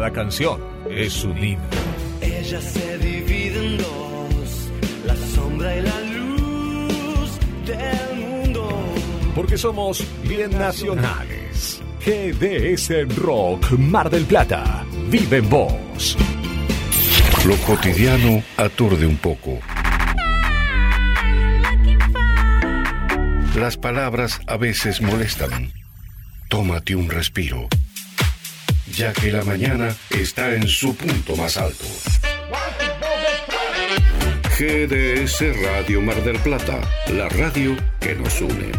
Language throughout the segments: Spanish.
Cada canción es un himno. Ella se divide en dos, la sombra y la luz del mundo. Porque somos bien nacionales. GDS Rock Mar del Plata. Vive en vos. Lo cotidiano aturde un poco. Las palabras a veces molestan. Tómate un respiro, ya que la mañana está en su punto más alto. GDS Radio Mar del Plata, la radio que nos une.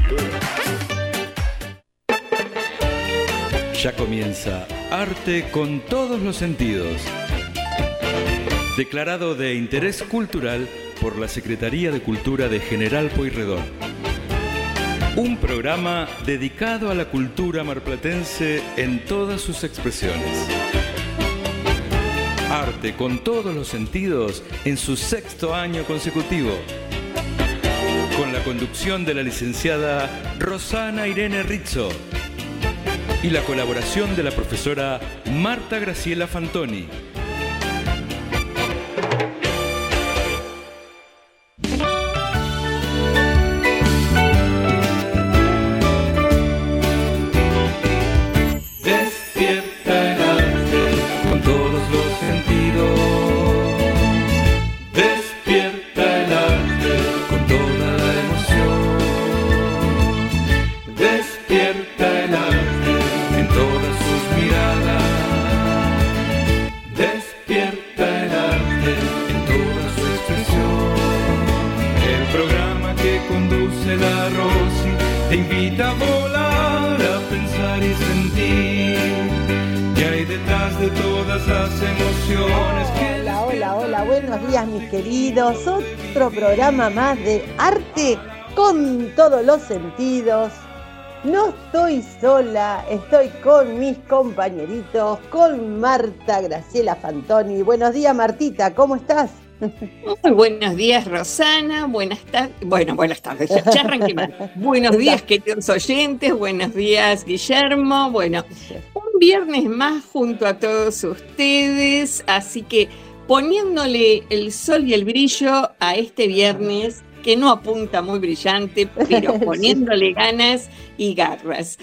Ya comienza Arte con todos los sentidos. Declarado de interés cultural por la Secretaría de Cultura de General Pueyrredón. Un programa dedicado a la cultura marplatense en todas sus expresiones. Arte con todos los sentidos en su sexto año consecutivo. Con la conducción de la licenciada Rosana Irene Rizzo y la colaboración de la profesora Marta Graciela Fantoni. Todos los sentidos. No estoy sola, estoy con mis compañeritos, con Marta Graciela Fantoni. Buenos días Martita, ¿cómo estás? Muy buenos días, Rosana. Buenas tardes. Bueno, buenas tardes. Ya, ya arranqué mal. Buenos días, queridos oyentes. Buenos días, Guillermo. Bueno, un viernes más junto a todos ustedes. Así que poniéndole el sol y el brillo a este viernes, que no apunta muy brillante, pero Sí. poniéndole ganas y garras.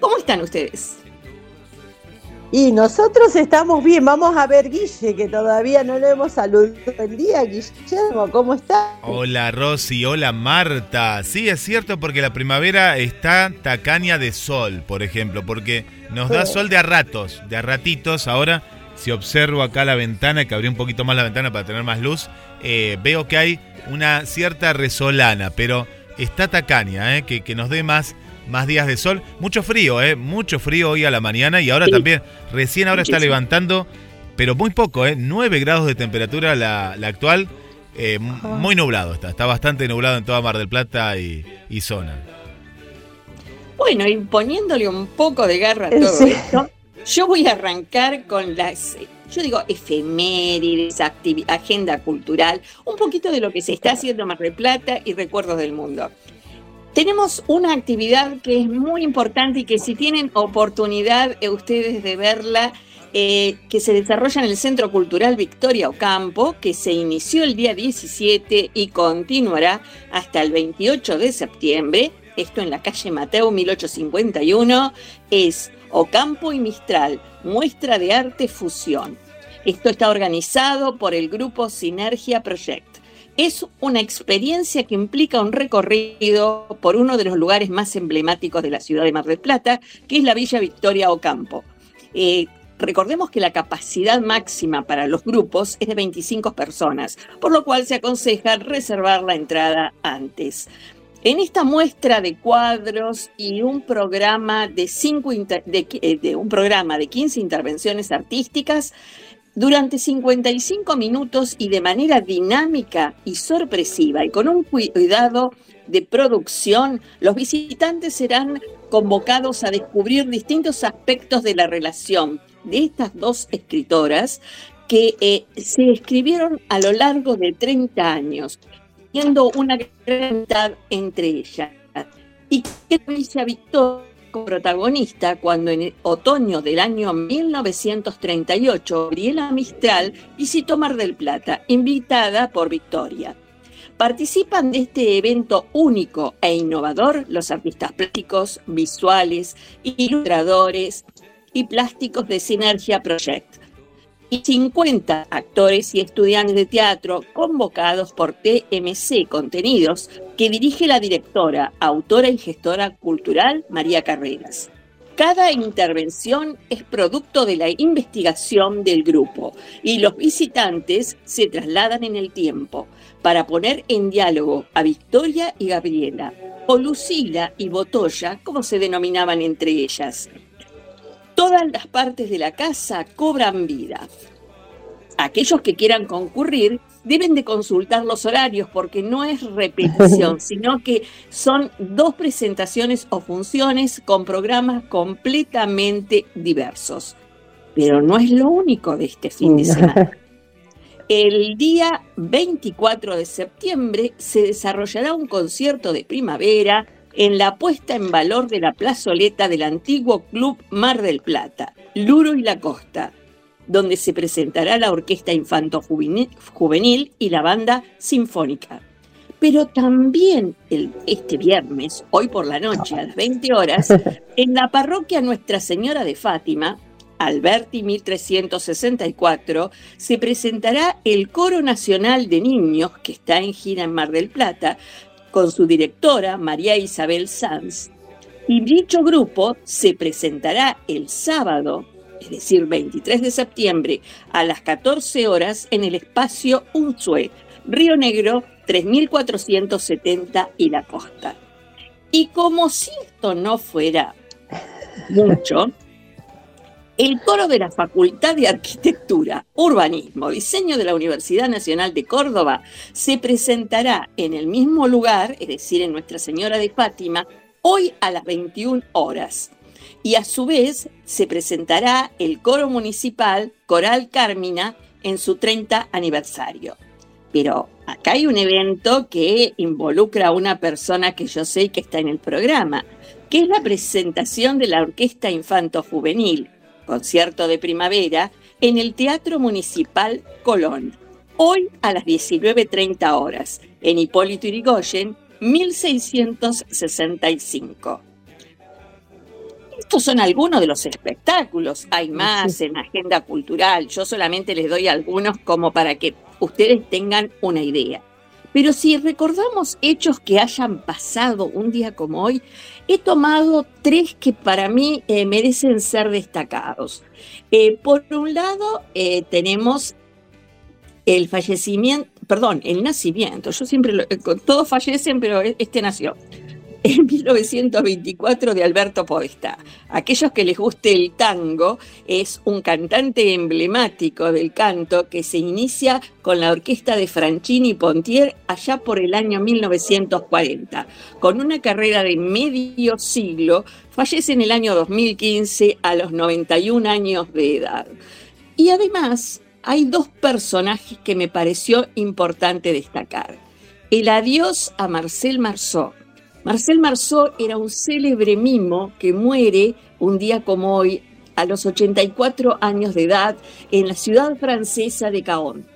¿Cómo están ustedes? Y nosotros estamos bien, vamos a ver Guille, que todavía no lo hemos saludado el día. Guillermo, ¿cómo está? Hola Rosy, hola Marta. Sí, es cierto porque la primavera está tacaña de sol, por ejemplo, porque nos da Sí. sol de a ratos, de a ratitos. Ahora, si observo acá la ventana, que abrí un poquito más la ventana para tener más luz, eh, veo que hay una cierta resolana, pero está tacaña, eh, que, que nos dé más, más días de sol. Mucho frío, eh, mucho frío hoy a la mañana y ahora Sí. también, recién ahora está levantando, pero muy poco, eh, 9 grados de temperatura la, la actual. Eh, muy nublado está, está bastante nublado en toda Mar del Plata y, y zona. Bueno, y poniéndole un poco de garra a Sí. todo esto, yo voy a arrancar con las, yo digo, efemérides, agenda cultural, un poquito de lo que se está haciendo en Mar del Plata y recuerdos del mundo. Tenemos una actividad que es muy importante y que si tienen oportunidad eh, ustedes de verla, eh, que se desarrolla en el Centro Cultural Victoria Ocampo, que se inició el día 17 y continuará hasta el 28 de septiembre, esto en la calle Mateo 1851, es Ocampo y Mistral, muestra de arte fusión. Esto está organizado por el grupo Sinergia Project. Es una experiencia que implica un recorrido por uno de los lugares más emblemáticos de la ciudad de Mar del Plata, que es la Villa Victoria Ocampo. Eh, recordemos que la capacidad máxima para los grupos es de 25 personas, por lo cual se aconseja reservar la entrada antes. En esta muestra de cuadros y un programa de, cinco eh, de un programa de 15 intervenciones artísticas, durante 55 minutos y de manera dinámica y sorpresiva y con un cuidado de producción, los visitantes serán convocados a descubrir distintos aspectos de la relación de estas dos escritoras que eh, se escribieron a lo largo de 30 años, teniendo una gran entre ellas. Y que Villa Victoria coprotagonista cuando en el otoño del año 1938 Gabriela Mistral visitó Mar del Plata, invitada por Victoria. Participan de este evento único e innovador los artistas plásticos, visuales, ilustradores y plásticos de Sinergia Project y 50 actores y estudiantes de teatro convocados por TMC Contenidos, que dirige la directora, autora y gestora cultural María Carreras. Cada intervención es producto de la investigación del grupo y los visitantes se trasladan en el tiempo para poner en diálogo a Victoria y Gabriela, o Lucila y Botoya, como se denominaban entre ellas. Todas las partes de la casa cobran vida. Aquellos que quieran concurrir deben de consultar los horarios porque no es repetición, sino que son dos presentaciones o funciones con programas completamente diversos. Pero no es lo único de este fin de semana. El día 24 de septiembre se desarrollará un concierto de primavera en la puesta en valor de la plazoleta del antiguo Club Mar del Plata, Luro y la Costa, donde se presentará la Orquesta Infanto Juvenil y la Banda Sinfónica. Pero también el, este viernes, hoy por la noche, a las 20 horas, en la parroquia Nuestra Señora de Fátima, Alberti 1364, se presentará el Coro Nacional de Niños, que está en gira en Mar del Plata, con su directora, María Isabel Sanz. Y dicho grupo se presentará el sábado es decir, 23 de septiembre a las 14 horas en el espacio Unzue, Río Negro 3470 y la costa. Y como si esto no fuera mucho, el coro de la Facultad de Arquitectura, Urbanismo, Diseño de la Universidad Nacional de Córdoba se presentará en el mismo lugar, es decir, en Nuestra Señora de Fátima, hoy a las 21 horas y a su vez se presentará el coro municipal Coral Carmina en su 30 aniversario. Pero acá hay un evento que involucra a una persona que yo sé que está en el programa, que es la presentación de la Orquesta Infanto Juvenil, concierto de primavera, en el Teatro Municipal Colón, hoy a las 19.30 horas, en Hipólito Yrigoyen, 1665. Estos son algunos de los espectáculos, hay más en agenda cultural, yo solamente les doy algunos como para que ustedes tengan una idea. Pero si recordamos hechos que hayan pasado un día como hoy, he tomado tres que para mí eh, merecen ser destacados. Eh, por un lado, eh, tenemos el fallecimiento, perdón, el nacimiento. Yo siempre, lo, todos fallecen, pero este nació en 1924 de Alberto Podestá. Aquellos que les guste el tango, es un cantante emblemático del canto que se inicia con la orquesta de Franchini Pontier allá por el año 1940. Con una carrera de medio siglo, fallece en el año 2015 a los 91 años de edad. Y además, hay dos personajes que me pareció importante destacar. El adiós a Marcel Marceau, Marcel Marceau era un célebre mimo que muere un día como hoy, a los 84 años de edad, en la ciudad francesa de Caen.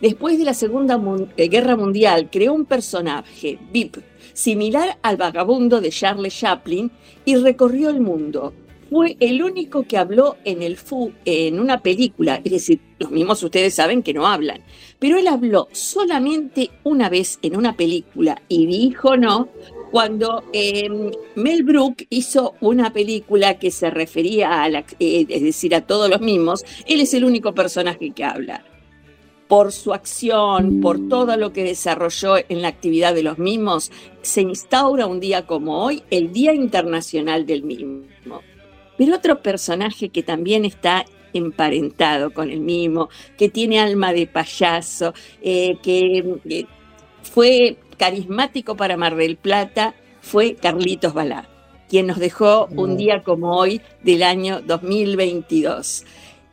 Después de la Segunda eh, Guerra Mundial, creó un personaje, VIP, similar al vagabundo de Charles Chaplin, y recorrió el mundo. Fue el único que habló en, el fu en una película, es decir, los mismos ustedes saben que no hablan, pero él habló solamente una vez en una película y dijo no cuando em, Mel Brooks hizo una película que se refería a, la, eh, es decir, a todos los mismos, él es el único personaje que habla. Por su acción, por todo lo que desarrolló en la actividad de los mismos, se instaura un día como hoy el Día Internacional del Mismo. Pero otro personaje que también está emparentado con el mismo, que tiene alma de payaso, eh, que eh, fue carismático para Mar del Plata fue Carlitos Balá, quien nos dejó un mm. día como hoy del año 2022.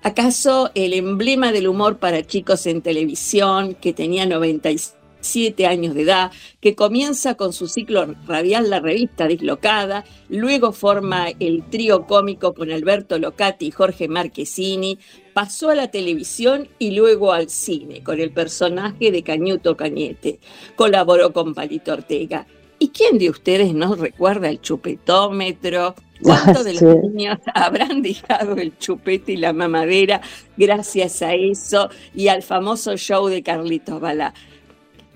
¿Acaso el emblema del humor para chicos en televisión, que tenía 96 siete años de edad, que comienza con su ciclo radial La Revista Dislocada, luego forma el trío cómico con Alberto Locati y Jorge Marquesini, pasó a la televisión y luego al cine con el personaje de Cañuto Cañete, colaboró con Palito Ortega. ¿Y quién de ustedes no recuerda el chupetómetro? ¿Cuántos de los niños habrán dejado el chupete y la mamadera gracias a eso y al famoso show de Carlitos Balá?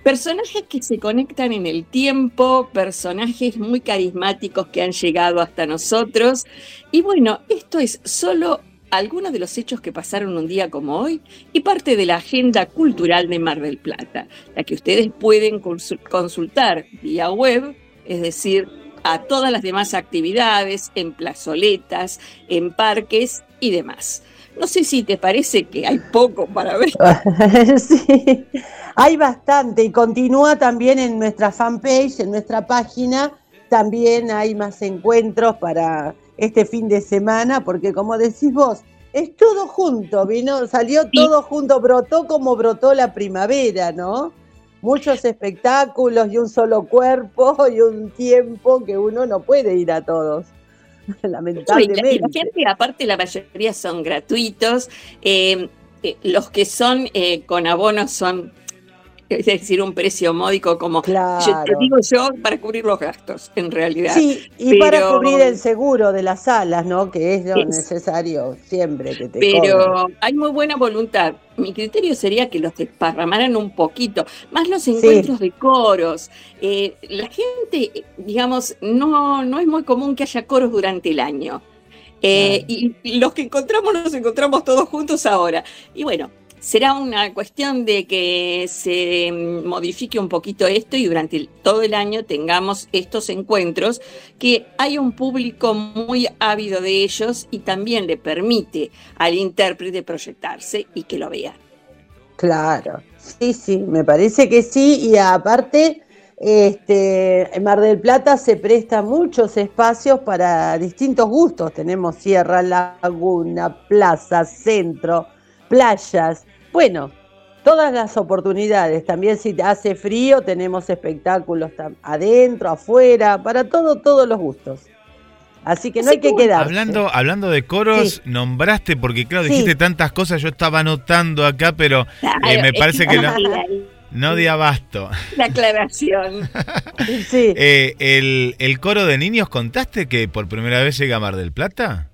Personajes que se conectan en el tiempo, personajes muy carismáticos que han llegado hasta nosotros. Y bueno, esto es solo algunos de los hechos que pasaron un día como hoy y parte de la agenda cultural de Mar del Plata, la que ustedes pueden consul- consultar vía web, es decir, a todas las demás actividades, en plazoletas, en parques y demás. No sé si te parece que hay poco para ver. sí, hay bastante y continúa también en nuestra fanpage, en nuestra página, también hay más encuentros para este fin de semana, porque como decís vos, es todo junto, vino, salió todo junto, brotó como brotó la primavera, ¿no? Muchos espectáculos y un solo cuerpo y un tiempo que uno no puede ir a todos, Y la, y lamentablemente. la gente, aparte, la mayoría son gratuitos. eh, eh, los que son eh, con abonos son, es decir, un precio módico, como Claro. yo te digo yo, para cubrir los gastos, en realidad. Sí, y para cubrir el seguro de las salas, ¿no? Que es lo Es- necesario siempre que te cobren. Pero hay muy buena voluntad. Mi criterio sería que los desparramaran un poquito, más los encuentros de coros. Eh, la gente, digamos, no, no es muy común que haya coros durante el año. Eh, y, y los que encontramos nos encontramos todos juntos ahora. Y bueno, será una cuestión de que se modifique un poquito esto y durante todo el año tengamos estos encuentros, que hay un público muy ávido de ellos y también le permite al intérprete proyectarse y que lo vea. Claro, sí, sí, me parece que sí. Y aparte, este, en Mar del Plata se presta muchos espacios para distintos gustos. Tenemos Sierra, Laguna, Plaza, Centro, playas. Bueno, todas las oportunidades. También si hace frío, tenemos espectáculos adentro, afuera, para todo, todos los gustos. Así que no Así hay que que bueno, quedarse. Hablando, hablando de coros, Sí. nombraste, porque claro, Sí. dijiste tantas cosas, yo estaba anotando acá, pero eh, me parece que no, no di abasto. La aclaración. Sí. Eh, el, ¿El coro de niños contaste que por primera vez llega a Mar del Plata?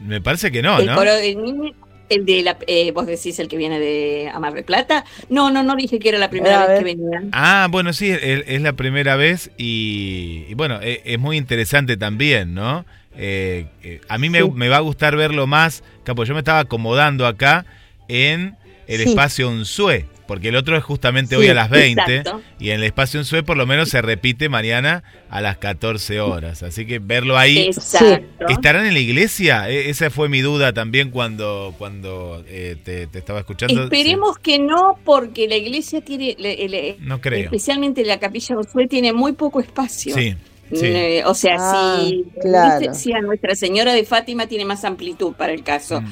Me parece que no, el ¿no? coro de niños, el de la, eh, vos decís el que viene de Amar de Plata. No, no, no dije que era la primera vez que ver. venían. Ah, bueno, sí, es, es la primera vez y, y bueno, e- es, muy interesante también, ¿no? Eh, eh, a mí me, Sí. me va a gustar verlo más, capo, yo me estaba acomodando acá en el Sí. espacio Unsue, porque el otro es justamente Sí, hoy a las 20 exacto. y en el espacio Unsue por lo menos se repite mañana a las 14 horas, así que verlo ahí... Exacto. ¿Estarán en la iglesia? E- esa fue mi duda también cuando, cuando eh, te, te estaba escuchando. Esperemos que no, porque la iglesia tiene, le- No creo. especialmente la capilla Josué, tiene muy poco espacio. Sí, sí. Eh, o sea, Ah, si, claro. si a Nuestra Señora de Fátima tiene más amplitud para el caso, Mm.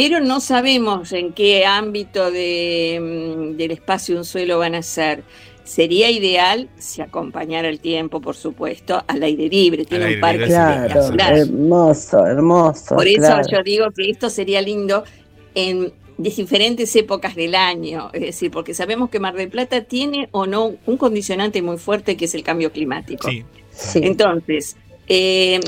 Pero no sabemos en qué ámbito de, mm, del espacio un suelo van a ser. Sería ideal si acompañara el tiempo, por supuesto, al aire libre. Tiene un parque Claro, espectacular. hermoso, hermoso. Por eso claro. yo digo que esto sería lindo en diferentes épocas del año, es decir, porque sabemos que Mar del Plata tiene o no un condicionante muy fuerte que es el cambio climático. Sí. Sí. Entonces, eh,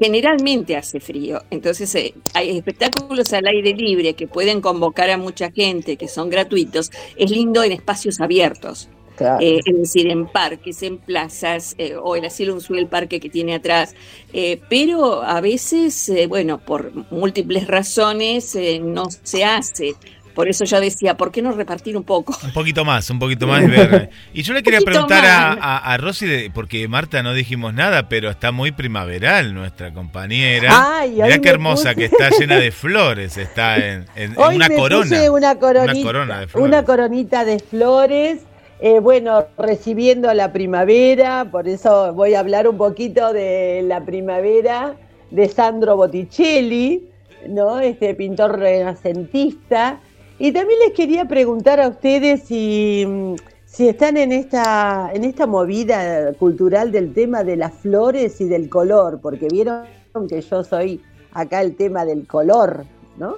generalmente hace frío, entonces eh, hay espectáculos al aire libre que pueden convocar a mucha gente, que son gratuitos, es lindo en espacios abiertos. claro. Eh, es decir, en parques, en plazas, eh, o el asilo Unzué, el parque que tiene atrás. Eh, pero a veces, bueno, por múltiples razones eh, no se hace. Por eso yo decía, ¿por qué no repartir un poco? Un poquito más, un poquito más. y ver. Y yo le quería preguntar a, a, a Rosy, de- porque Marta no dijimos nada, pero está muy primaveral nuestra compañera. Ay, Mirá qué hermosa puse- que está, llena de flores, está en, en- en Hoy una me corona. puse una coronita, Una corona de flores. una coronita de flores. eh, bueno, recibiendo la primavera, por eso voy a hablar un poquito de la primavera de Sandro Botticelli, ¿no? Este pintor renacentista. Y también les quería preguntar a ustedes si, mm, si están en esta, en esta movida cultural del tema de las flores y del color, porque vieron que yo soy acá el tema del color, ¿no?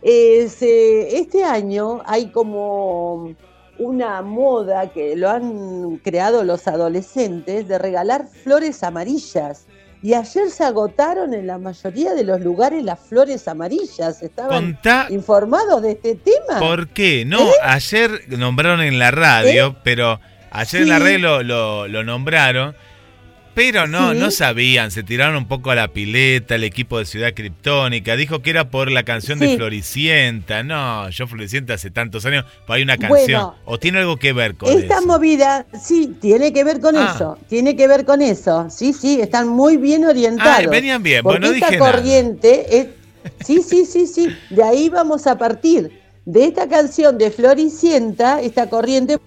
Eh, este año hay como una moda que lo han creado los adolescentes de regalar flores amarillas. Y ayer se agotaron en la mayoría de los lugares las flores amarillas. ¿Estaban Contá- informados de este tema? ¿Por qué? No, ¿Eh? ayer nombraron en la radio, pero ayer en la radio lo, lo- lo nombraron, pero no, no sabían, se tiraron un poco a la pileta, el equipo de Ciudad Criptónica, dijo que era por la canción de. Floricienta. No, yo Floricienta hace tantos años, pues hay una Bueno, canción. ¿O tiene algo que ver con Esta eso? movida, sí, tiene que ver con Ah. eso, tiene que ver con eso. Sí, sí, están muy bien orientados. Ah, venían bien, porque bueno, no esta dije nada. corriente es, sí, sí, sí, sí, de ahí vamos a partir. De esta canción de Floricienta, esta corriente,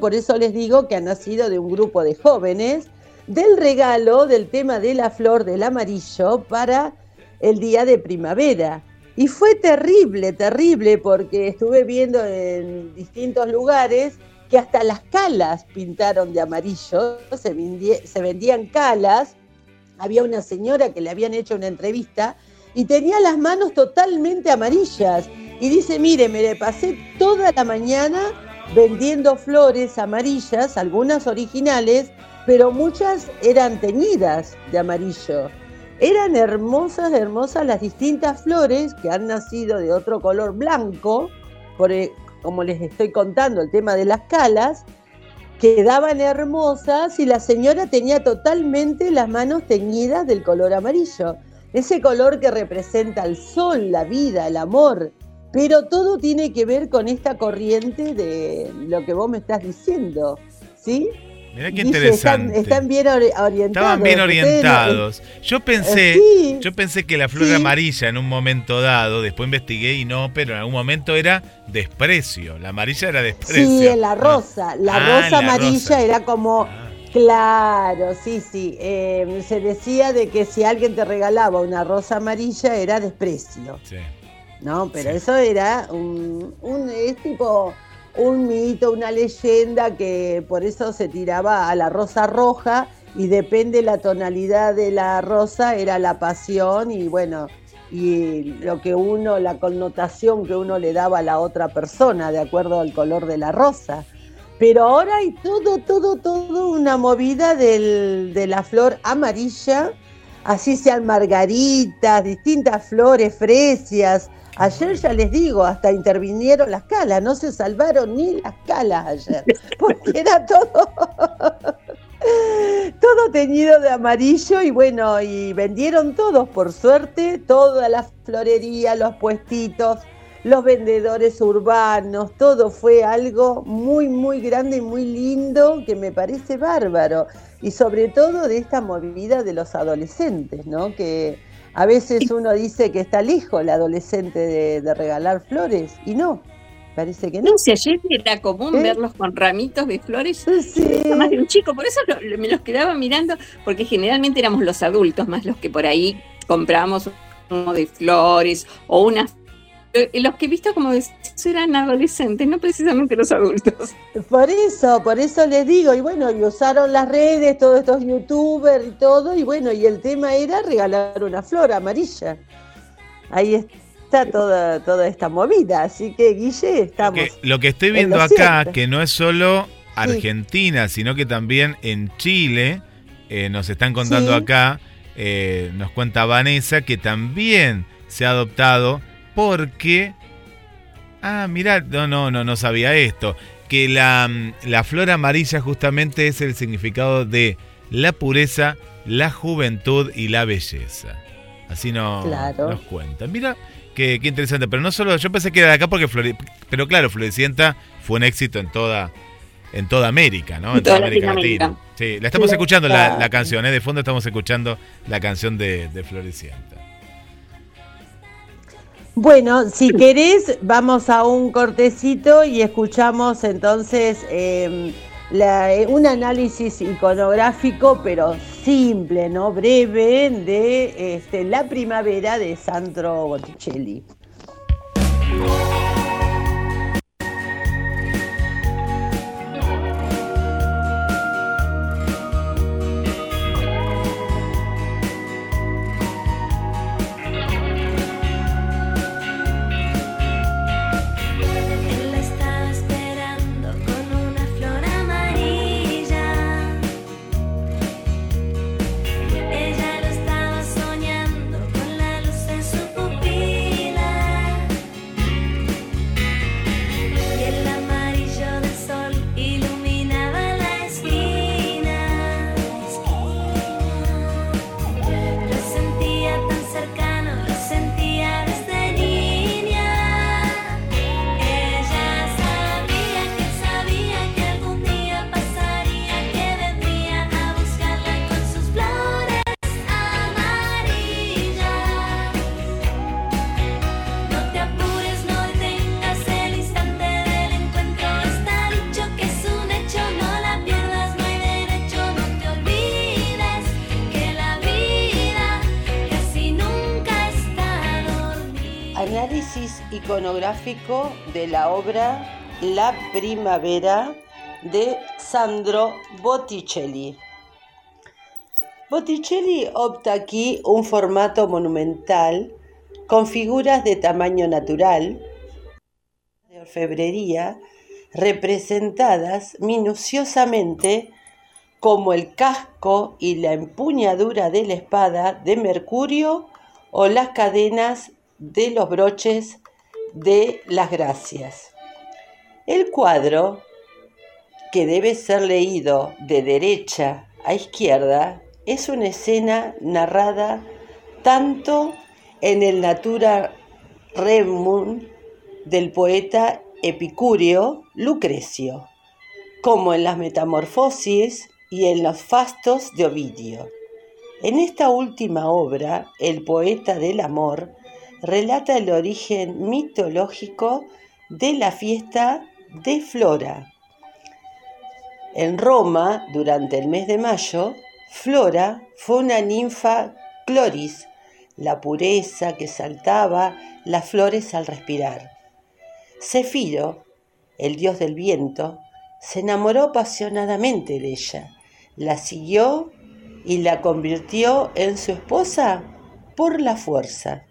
por eso les digo que ha nacido de un grupo de jóvenes, del regalo del tema de la flor del amarillo para el día de primavera. Y fue terrible, terrible, porque estuve viendo en distintos lugares que hasta las calas pintaron de amarillo, se, vendían calas. Había una señora que le habían hecho una entrevista y tenía las manos totalmente amarillas. Y dice, mire, me le pasé toda la mañana vendiendo flores amarillas, algunas originales, pero muchas eran teñidas de amarillo. Eran hermosas, hermosas las distintas flores que han nacido de otro color blanco, por, e- como les estoy contando, el tema de las calas, quedaban hermosas y la señora tenía totalmente las manos teñidas del color amarillo. Ese color que representa el sol, la vida, el amor. Pero todo tiene que ver con esta corriente de lo que vos me estás diciendo. ¿Sí? Mirá qué están, interesante. están bien ori- orientados. Estaban bien orientados. Yo pensé, Eh, sí, yo pensé que la flor sí. amarilla en un momento dado, después investigué y no, pero en algún momento era desprecio. La amarilla era desprecio. Sí, la rosa. La Ah, rosa la amarilla rosa. era como, Ah. claro, sí, sí. Eh, se decía de que si alguien te regalaba una rosa amarilla era desprecio, Sí. ¿no? Pero Sí. eso era un, un- es tipo un mito, una leyenda que por eso se tiraba a la rosa roja y depende la tonalidad de la rosa era la pasión y bueno y lo que uno la connotación que uno le daba a la otra persona de acuerdo al color de la rosa. Pero ahora hay todo todo todo una movida del- de la flor amarilla así sean margaritas distintas flores fresias Ayer ya les digo, hasta intervinieron las calas, no se salvaron ni las calas ayer, porque era todo, todo teñido de amarillo y bueno, y vendieron todos, por suerte, toda la florería, los puestitos, los vendedores urbanos, todo fue algo muy, muy grande y muy lindo que me parece bárbaro. Y sobre todo de esta movida de los adolescentes, ¿no? Que a veces uno dice que está lejos el adolescente de, de regalar flores y no, parece que no. No sé, ayer era común ¿Eh? verlos con ramitos de flores. Sí. Más de un chico, por eso lo- lo- me los quedaba mirando, porque generalmente éramos los adultos más los que por ahí comprábamos uno de flores o unas. Los que he visto como de- eran adolescentes, no precisamente los adultos. Por eso, por eso les digo, y bueno, y usaron las redes, todos estos youtubers y todo, y bueno, y el tema era regalar una flor amarilla. Ahí está toda, toda esta movida, así que Guille, Lo estamos. que, lo que estoy en viendo acá, cierto. que no es solo Argentina, sino que también en Chile, eh, nos están contando Sí. acá, eh, nos cuenta Vanessa, que también se ha adoptado porque... Ah, mirá, no, no, no, no sabía esto. Que la, mm, la flor amarilla justamente es el significado de la pureza, la juventud y la belleza. Así no, Claro. nos cuentan. Mira, qué, qué interesante. Pero no solo, yo pensé que era de acá porque Flore- pero claro, Florecienta fue un éxito en toda, en toda América, ¿no? En toda Latinoamérica. Latina. Sí, la estamos escuchando la, la canción, ¿eh? De fondo estamos escuchando la canción de, de Florecienta. Bueno, si querés, vamos a un cortecito y escuchamos entonces la- eh, un análisis iconográfico, pero simple, ¿no? Breve, de este, la primavera de Sandro Botticelli. De la obra La Primavera de Sandro Botticelli. Botticelli opta aquí un formato monumental con figuras de tamaño natural, de orfebrería, representadas minuciosamente como el casco y la empuñadura de la espada de Mercurio o las cadenas de los broches de las gracias. El cuadro, que debe ser leído de derecha a izquierda, es una escena narrada tanto en el Natura Remum del poeta epicúreo Lucrecio, como en las Metamorfosis y en los Fastos de Ovidio. En esta última obra, el poeta del amor relata el origen mitológico de la fiesta de Flora. En Roma, durante el mes de mayo, Flora fue una ninfa cloris, la pureza que saltaba las flores al respirar. Cefiro, el dios del viento, se enamoró apasionadamente de ella, la siguió y la convirtió en su esposa por la fuerza.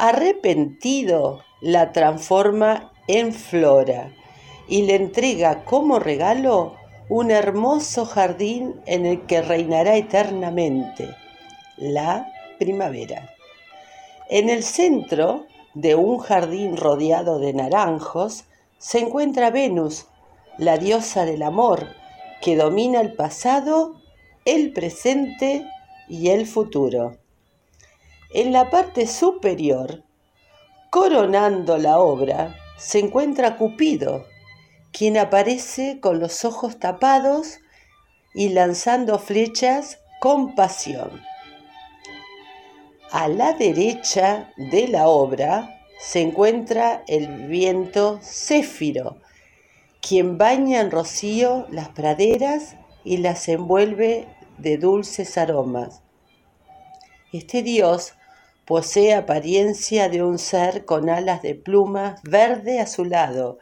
Arrepentido, la transforma en flora y le entrega como regalo un hermoso jardín en el que reinará eternamente, la primavera. En el centro de un jardín rodeado de naranjos se encuentra Venus, la diosa del amor, que domina el pasado, el presente y el futuro. En la parte superior, coronando la obra, se encuentra Cupido, quien aparece con los ojos tapados y lanzando flechas con pasión. A la derecha de la obra se encuentra el viento céfiro, quien baña en rocío las praderas y las envuelve de dulces aromas. Este dios posee apariencia de un ser con alas de plumas verde azulado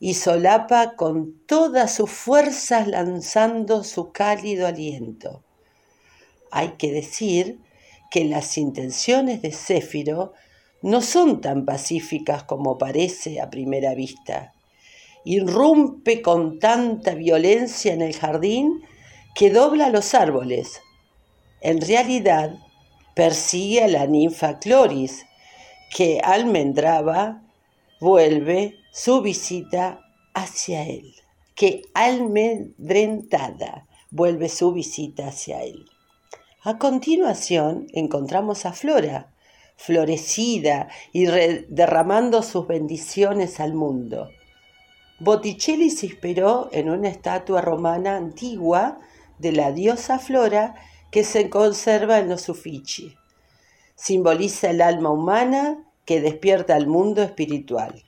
y solapa con todas sus fuerzas lanzando su cálido aliento. Hay que decir que las intenciones de Céfiro no son tan pacíficas como parece a primera vista. Irrumpe con tanta violencia en el jardín que dobla los árboles. En realidad, persigue a la ninfa Cloris, que almendraba vuelve su visita hacia él, que almedrentada vuelve su visita hacia él. A continuación encontramos a Flora, florecida y derramando sus bendiciones al mundo. Botticelli se inspiró en una estatua romana antigua de la diosa Flora que se conserva en los Uffizi. Simboliza el alma humana que despierta al mundo espiritual.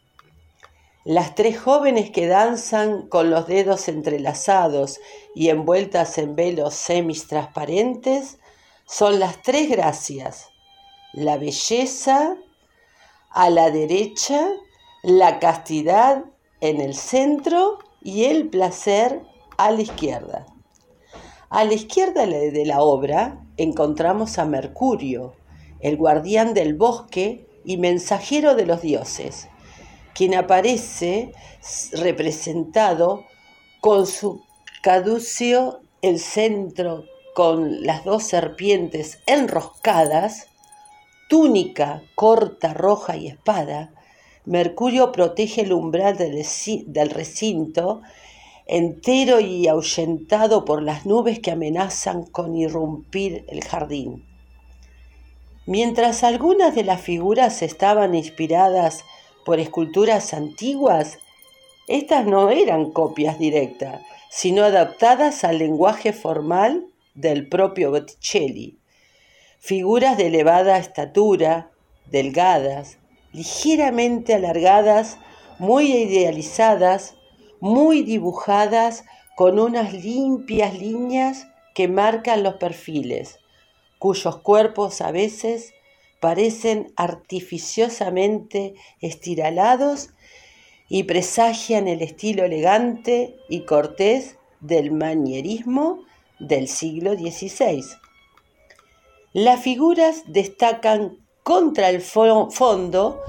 Las tres jóvenes que danzan con los dedos entrelazados y envueltas en velos semitransparentes son las tres gracias. La belleza a la derecha, la castidad en el centro y el placer a la izquierda. A la izquierda de la obra encontramos a Mercurio, el guardián del bosque y mensajero de los dioses quien aparece representado con su caducio, el centro con las dos serpientes enroscadas, túnica corta, roja y espada, Mercurio protege el umbral del recinto, entero y ahuyentado por las nubes que amenazan con irrumpir el jardín. Mientras algunas de las figuras estaban inspiradas por esculturas antiguas, estas no eran copias directas, sino adaptadas al lenguaje formal del propio Botticelli. Figuras de elevada estatura, delgadas, ligeramente alargadas, muy idealizadas, muy dibujadas, con unas limpias líneas que marcan los perfiles, cuyos cuerpos a veces parecen artificiosamente estiralados y presagian el estilo elegante y cortés del manierismo del siglo XVI. Las figuras destacan contra el fondo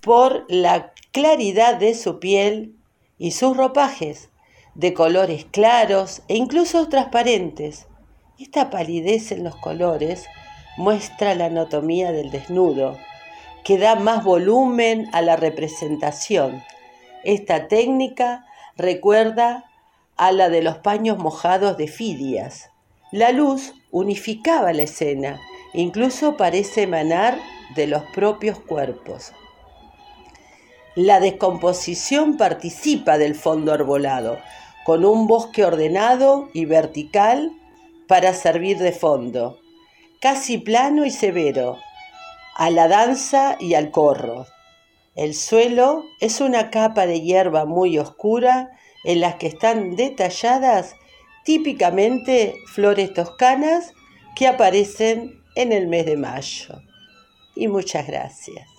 por la claridad de su piel y sus ropajes, de colores claros e incluso transparentes. Esta palidez en los colores muestra la anatomía del desnudo, que da más volumen a la representación. Esta técnica recuerda a la de los paños mojados de Fidias. La luz unificaba la escena, incluso parece emanar de los propios cuerpos. La descomposición participa del fondo arbolado, con un bosque ordenado y vertical para servir de fondo, casi plano y severo, a la danza y al corro. El suelo es una capa de hierba muy oscura en las que están detalladas típicamente flores toscanas que aparecen en el mes de mayo. Y muchas gracias.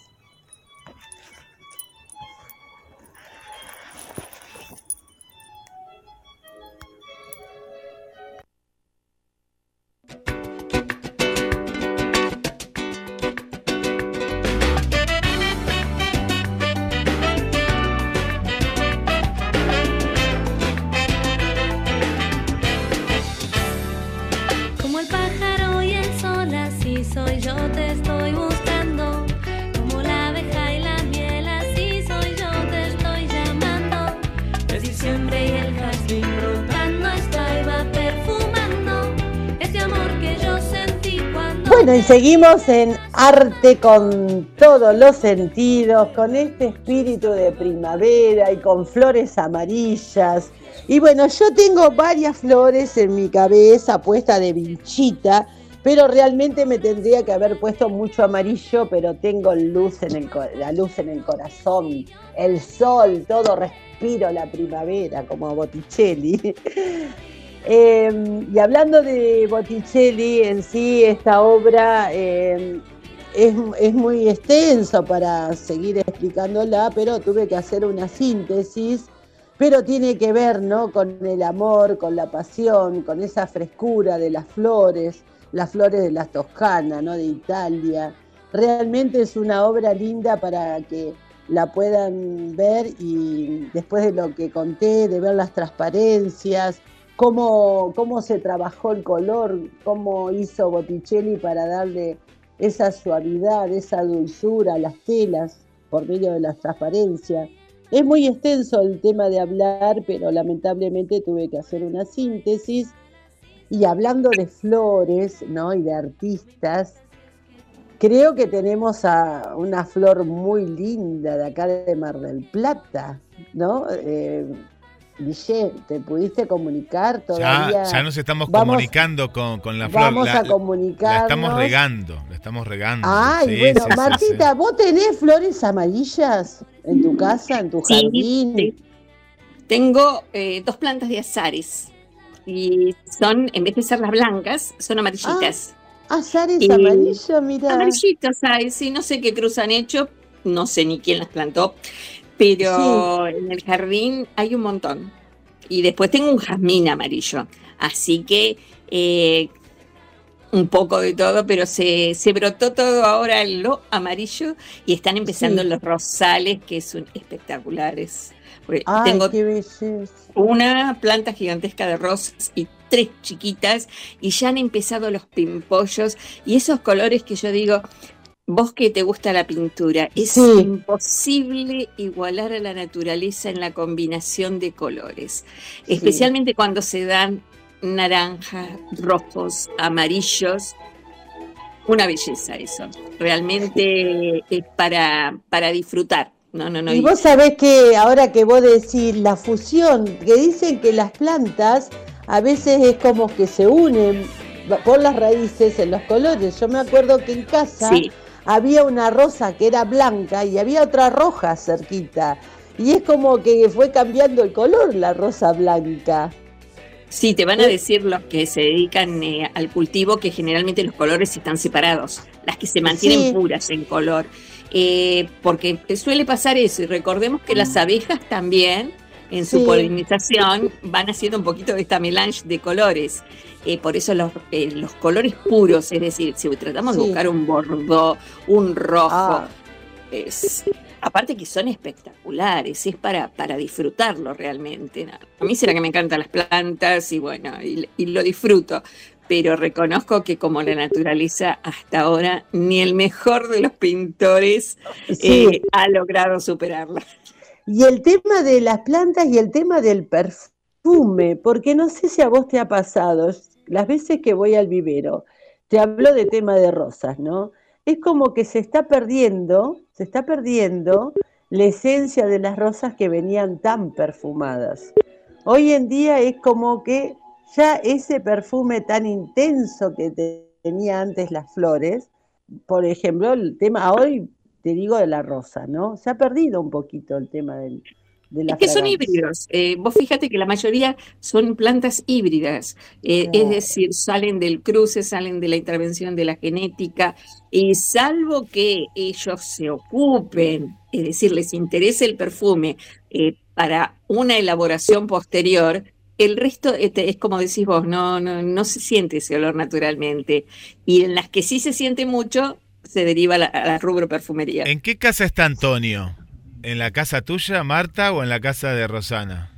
Bueno, y seguimos en arte con todos los sentidos, con este espíritu de primavera y con flores amarillas. Y bueno, yo tengo varias flores en mi cabeza puesta de vinchita, pero realmente me tendría que haber puesto mucho amarillo, pero tengo luz en el, la luz en el corazón, el sol, todo respiro la primavera, como Botticelli. Eh, y hablando de Botticelli en sí, esta obra eh, es, muy extenso para seguir explicándola, pero tuve que hacer una síntesis, pero tiene que ver ¿no? con el amor, con la pasión, con esa frescura de las flores, las flores de las Toscanas, ¿no? de Italia. Realmente es una obra linda para que la puedan ver y después de lo que conté, de ver las transparencias, cómo, cómo se trabajó el color, cómo hizo Botticelli para darle esa suavidad, esa dulzura a las telas por medio de las transparencias. Es muy extenso el tema de hablar, pero lamentablemente tuve que hacer una síntesis. Y hablando de flores ¿no? y de artistas, creo que tenemos a una flor muy linda de acá de Mar del Plata, ¿no? Eh, Guille, ¿te pudiste comunicar todavía? Ya, ya nos estamos Vamos- comunicando con, con la flor. Vamos la, a la comunicarnos. estamos regando, la estamos regando. Ay, Sí, bueno, sí, sí, Martita, ¿vos tenés flores amarillas en tu casa, en tu Sí, jardín? sí. Tengo eh, dos plantas de azares y son, en vez de ser las blancas, son amarillitas. Azares Y- amarillo, mira. Amarillitas hay, sí, no sé qué cruz han hecho, no sé ni quién las plantó, pero en el jardín hay un montón. Y después tengo un jazmín amarillo, así que eh, un poco de todo, pero se, se brotó todo ahora en lo amarillo y están empezando Sí. los rosales que son espectaculares. Ay, tengo qué una planta gigantesca de rosas y tres chiquitas y ya han empezado los pimpollos y esos colores que yo digo, vos que te gusta la pintura, es Sí. imposible igualar a la naturaleza en la combinación de colores, especialmente cuando se dan naranjas, rojos, amarillos. Una belleza eso, realmente es para, para disfrutar. No, no, no. Y y- vos sabés que ahora que vos decís la fusión, que dicen que las plantas a veces es como que se unen por las raíces en los colores. Yo me acuerdo que en casa Sí. Había una rosa que era blanca y había otra roja cerquita. Y es como que fue cambiando el color la rosa blanca. Sí, te van a decir los que se dedican eh, al cultivo que generalmente los colores están separados, las que se mantienen Sí. puras en color. Eh, porque suele pasar eso, y recordemos que las abejas también, en su Sí. polinización, van haciendo un poquito de esta melange de colores. Eh, por eso los, eh, los colores puros, es decir, si tratamos de buscar un bordeaux, un rojo, Ah, es, aparte que son espectaculares, es para, para disfrutarlo realmente. A mí será que me encantan las plantas y bueno, y, y lo disfruto, pero reconozco que como la naturaleza hasta ahora, ni el mejor de los pintores sí. eh, ha logrado superarla. Y el tema de las plantas y el tema del perfume, porque no sé si a vos te ha pasado, las veces que voy al vivero, te hablo de tema de rosas, ¿no? Es como que se está perdiendo, se está perdiendo la esencia de las rosas que venían tan perfumadas. Hoy en día es como que ya ese perfume tan intenso que te- tenía antes las flores, por ejemplo, el tema hoy te digo de la rosa, ¿no? Se ha perdido un poquito el tema del, de la Es que son híbridos. Eh, vos fíjate que la mayoría son plantas híbridas, eh, Claro. es decir, salen del cruce, salen de la intervención de la genética, y salvo que ellos se ocupen, es decir, les interese el perfume eh, para una elaboración posterior, el resto este, es como decís vos, no, no, no se siente ese olor naturalmente. Y en las que sí se siente mucho, se deriva a la, a la rubro perfumería. ¿En qué casa está Antonio? ¿En la casa tuya, Marta, o en la casa de Rosana?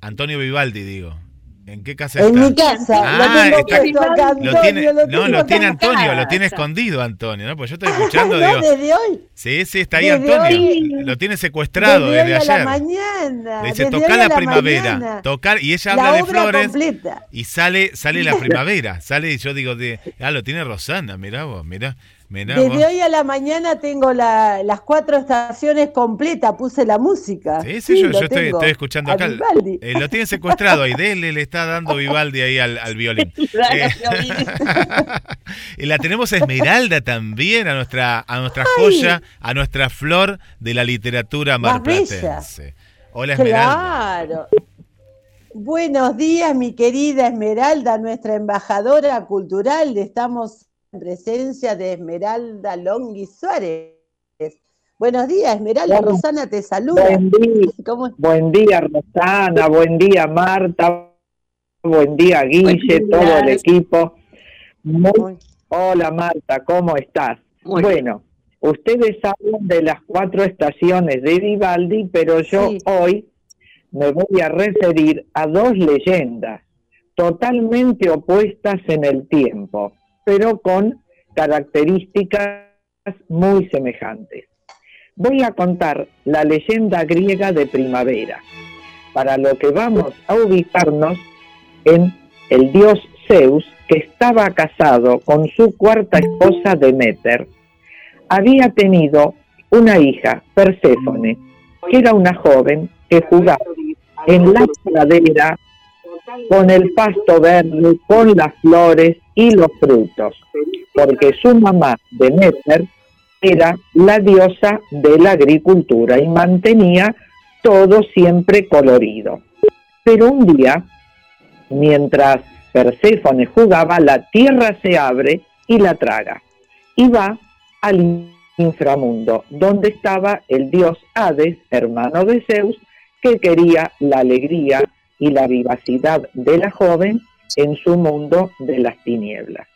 Antonio Vivaldi, digo. ¿En qué casa En está? mi casa, Ah, lo tengo está- acá, Antonio, Lo tiene, no, lo tiene en Antonio, lo tiene escondido Antonio, ¿no? Pues yo estoy escuchando, no, digo, desde hoy. sí, sí, está ahí desde Antonio. hoy- Lo tiene secuestrado desde desde, hoy a la ayer. mañana. Le dice, tocar la, primavera, mañana. tocar, y ella La habla de flores completa. y sale, sale la primavera, sale y yo digo, de, ah, lo tiene Rosana, mirá vos, mirá, mirá vos. Desde hoy a la mañana tengo la- las cuatro estaciones completas, puse la música. Sí, sí, yo, lo yo estoy, escuchando acá. Eh, lo tiene secuestrado ahí, dele, le está dando Vivaldi ahí al, al violín. Eh, y la tenemos a Esmeralda también, a nuestra, a nuestra Ay. joya, a nuestra flor de la literatura marplatense. Hola Esmeralda. Claro. Buenos días, mi querida Esmeralda, nuestra embajadora cultural. Estamos presencia de Esmeralda Longhi Suárez. Buenos días, Esmeralda. Bueno, Rosana te saluda. Buen día, ¿Cómo buen día Rosana, buen día Marta, buen día Guille, Buen día. todo el equipo. Muy- Hola Marta, ¿cómo estás? Muy bueno, ustedes hablan de las cuatro estaciones de Vivaldi, pero yo Sí. hoy me voy a referir a dos leyendas totalmente opuestas en el tiempo, pero con características muy semejantes. Voy a contar la leyenda griega de primavera, para lo que vamos a ubicarnos en el dios Zeus, que estaba casado con su cuarta esposa Demeter. Había tenido una hija, Perséfone, que era una joven que jugaba en la pradera con el pasto verde, con las flores y los frutos, porque su mamá, Demeter, era la diosa de la agricultura y mantenía todo siempre colorido. Pero un día, mientras Perséfone jugaba, la tierra se abre y la traga, y va al inframundo, donde estaba el dios Hades, hermano de Zeus, que quería la alegría y la vivacidad de la joven en su mundo de las tinieblas.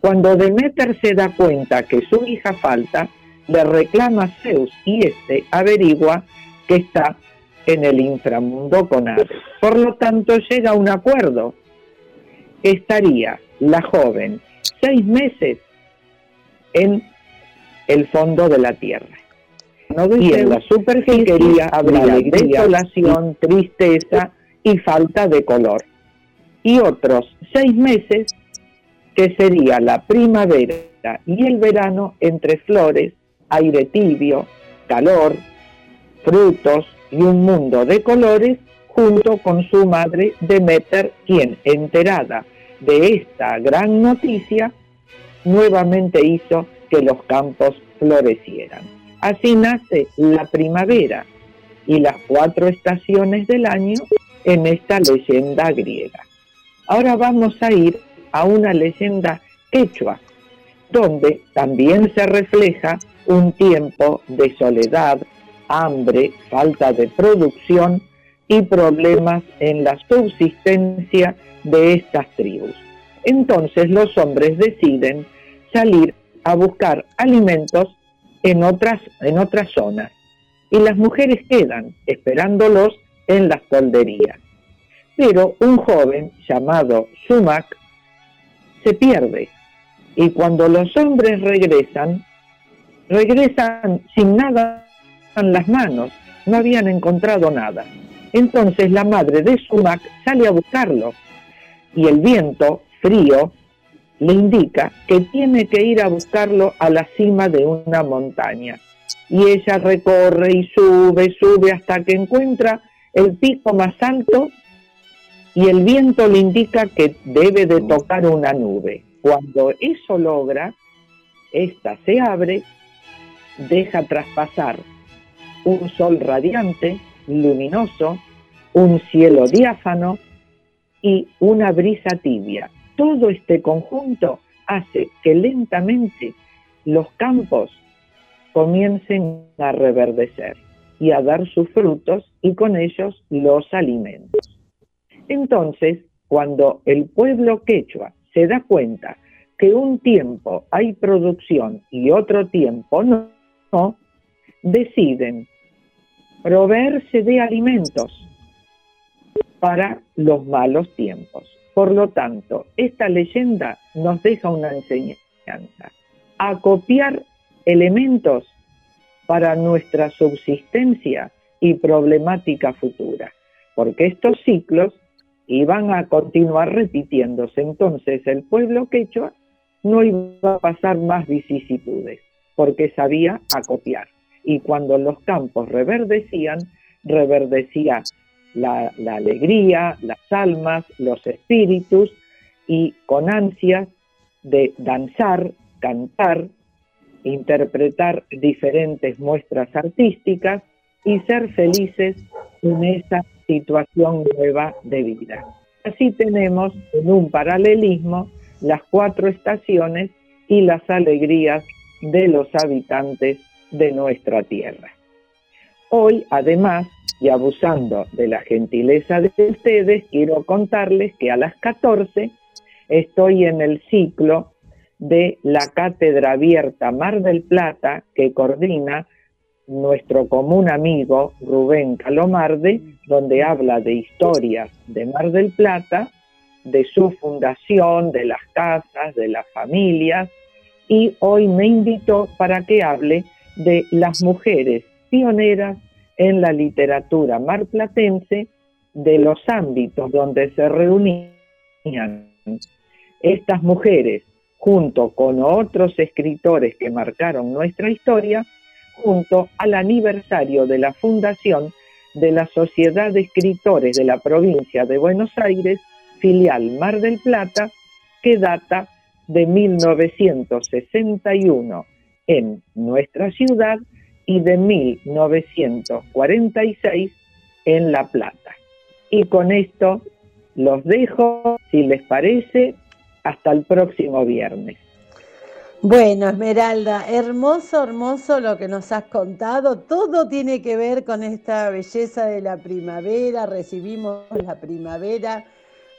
Cuando Demeter se da cuenta que su hija falta, le reclama a Zeus y éste averigua que está en el inframundo con Hades. Por lo tanto, llega a un acuerdo. Estaría la joven seis meses en el fondo de la tierra. Y en la superficie habría desolación, tristeza y falta de color. Y otros seis meses que sería la primavera y el verano entre flores, aire tibio, calor, frutos y un mundo de colores junto con su madre Demeter, quien enterada de esta gran noticia, nuevamente hizo que los campos florecieran. Así nace la primavera y las cuatro estaciones del año en esta leyenda griega. Ahora vamos a ir a una leyenda quechua, donde también se refleja un tiempo de soledad, hambre, falta de producción y problemas en la subsistencia de estas tribus. Entonces los hombres deciden salir a buscar alimentos en otras, en otras zonas y las mujeres quedan esperándolos en las tolderías. Pero un joven llamado Sumac se pierde y cuando los hombres regresan, regresan sin nada en las manos, no habían encontrado nada. Entonces la madre de Sumac sale a buscarlo y el viento frío le indica que tiene que ir a buscarlo a la cima de una montaña. Y ella recorre y sube, sube hasta que encuentra el pico más alto y el viento le indica que debe de tocar una nube. Cuando eso logra, esta se abre, deja traspasar un sol radiante, luminoso, un cielo diáfano y una brisa tibia. Todo este conjunto hace que lentamente los campos comiencen a reverdecer y a dar sus frutos y con ellos los alimentos. Entonces, cuando el pueblo quechua se da cuenta que un tiempo hay producción y otro tiempo no, deciden proveerse de alimentos para los malos tiempos. Por lo tanto, esta leyenda nos deja una enseñanza. Acopiar elementos para nuestra subsistencia y problemática futura, porque estos ciclos iban a continuar repitiéndose. Entonces el pueblo quechua no iba a pasar más vicisitudes, porque sabía acopiar. Y cuando los campos reverdecían, reverdecía la, la alegría, las almas, los espíritus, y con ansias de danzar, cantar, interpretar diferentes muestras artísticas y ser felices en esa situación nueva de vida. Así tenemos en un paralelismo las cuatro estaciones y las alegrías de los habitantes de nuestra tierra. Hoy, además, y abusando de la gentileza de ustedes, quiero contarles que a las 14 estoy en el ciclo de la Cátedra Abierta Mar del Plata que coordina nuestro común amigo Rubén Calomarde, donde habla de historias de Mar del Plata, de su fundación, de las casas, de las familias, y hoy me invitó para que hable de las mujeres pioneras en la literatura marplatense de los ámbitos donde se reunían estas mujeres junto con otros escritores que marcaron nuestra historia, junto al aniversario de la fundación de la Sociedad de Escritores de la provincia de Buenos Aires, filial Mar del Plata, que data de 1961 en nuestra ciudad y de 1946 en La Plata. Y con esto los dejo, si les parece, hasta el próximo viernes. Bueno, Esmeralda, hermoso, hermoso lo que nos has contado. Todo tiene que ver con esta belleza de la primavera. Recibimos la primavera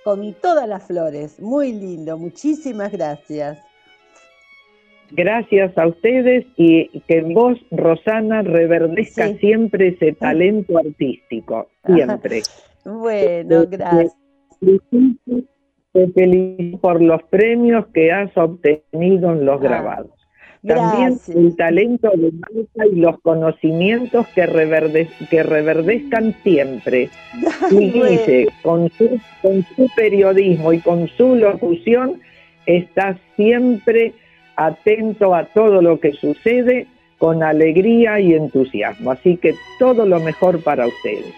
con todas las flores. Muy lindo. Muchísimas gracias. Gracias a ustedes y que vos, Rosana, reverdezca Sí. siempre ese talento artístico. Siempre. Bueno, gracias. Te felicito por los premios que has obtenido en los Ah, grabados. También Gracias. el talento de Marta y los conocimientos que, reverde- que reverdezcan siempre. Y Guille, con su, con su periodismo y con su locución, está siempre atento a todo lo que sucede con alegría y entusiasmo. Así que todo lo mejor para ustedes.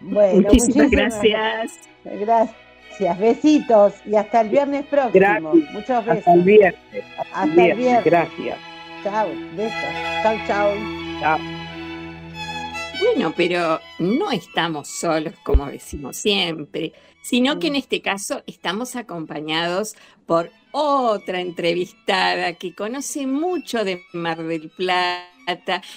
Bueno, Muchísimas gracias. Gracias. Besitos y hasta el viernes próximo. Gracias. Muchos besos. Hasta el viernes. Hasta el viernes. Gracias. Chao. Besos. Chao, chao. Chao. Bueno, pero no estamos solos, como decimos siempre. sino que en este caso estamos acompañados por otra entrevistada que conoce mucho de Mar del Plata,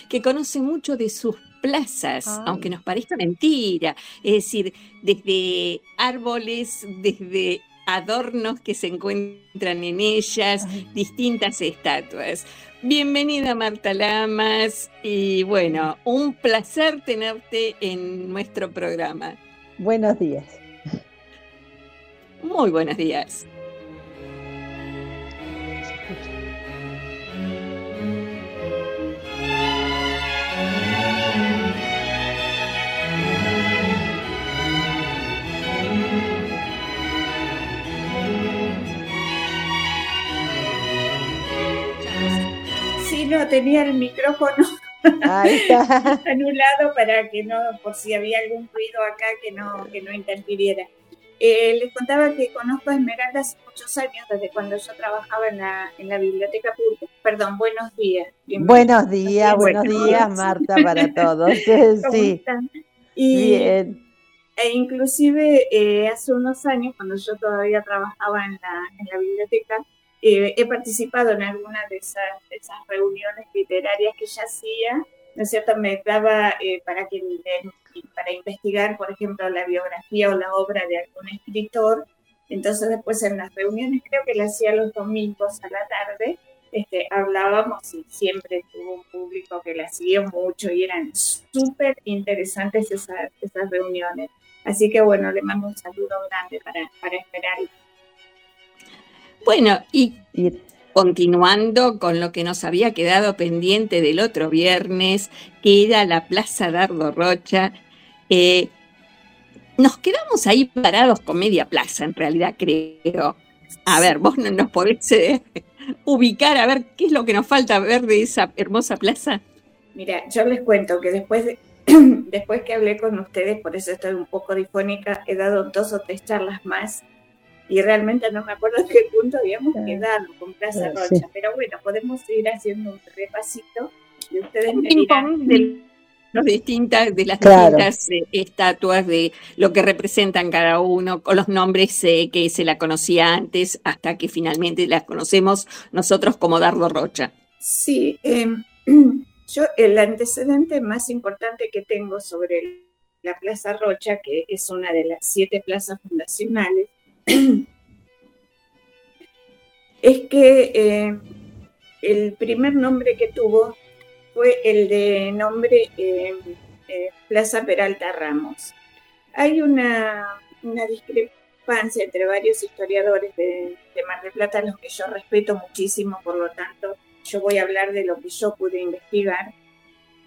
que conoce mucho de sus plazas, Ay. aunque nos parezca mentira, es decir, desde árboles, desde adornos que se encuentran en ellas, Ay. distintas estatuas. Bienvenida Marta Lamas y bueno, un placer tenerte en nuestro programa. Buenos días. Muy buenos días. No, tenía el micrófono Ahí está. anulado para que no, por si había algún ruido acá que no, que no interfiriera. Eh, les contaba que conozco a Esmeralda hace muchos años, desde cuando yo trabajaba en la, en la biblioteca pública. Perdón, buenos días. Buenos días, buenos días. Marta, para todos. ¿Cómo Sí, están? Y, bien. E inclusive eh, hace unos años, cuando yo todavía trabajaba en la, en la biblioteca, eh, he participado en algunas de esas, de esas reuniones literarias que ella hacía, ¿no es cierto? Me daba eh, para, que, para investigar, por ejemplo, la biografía o la obra de algún escritor. Entonces después en las reuniones, creo que la hacía los domingos a la tarde, este, hablábamos y siempre tuvo un público que la siguió mucho y eran súper interesantes esas, esas reuniones. Así que bueno, le mando un saludo grande para, para esperar. Bueno, y continuando con lo que nos había quedado pendiente del otro viernes, que era la Plaza Dardo Rocha, eh, nos quedamos ahí parados con media plaza, en realidad creo. A ver, vos no nos podés eh, ubicar, a ver qué es lo que nos falta ver de esa hermosa plaza. Mira, yo les cuento que después de, después que hablé con ustedes, por eso estoy un poco difónica, he dado dos o tres charlas más y realmente no me acuerdo en qué punto habíamos quedado con Plaza Rocha, sí. pero bueno, podemos ir haciendo un repasito y ustedes me dirán. de, los distintas, de las Claro. distintas eh, estatuas, de lo que representan cada uno, con los nombres eh, que se la conocía antes, hasta que finalmente las conocemos nosotros como Dardo Rocha. Sí, eh, yo el antecedente más importante que tengo sobre la Plaza Rocha, que es una de las siete plazas fundacionales, es que eh, el primer nombre que tuvo fue el de nombre eh, eh, Plaza Peralta Ramos. Hay una, discrepancia entre varios historiadores de, de Mar del Plata, los que yo respeto muchísimo, por lo tanto, yo voy a hablar de lo que yo pude investigar.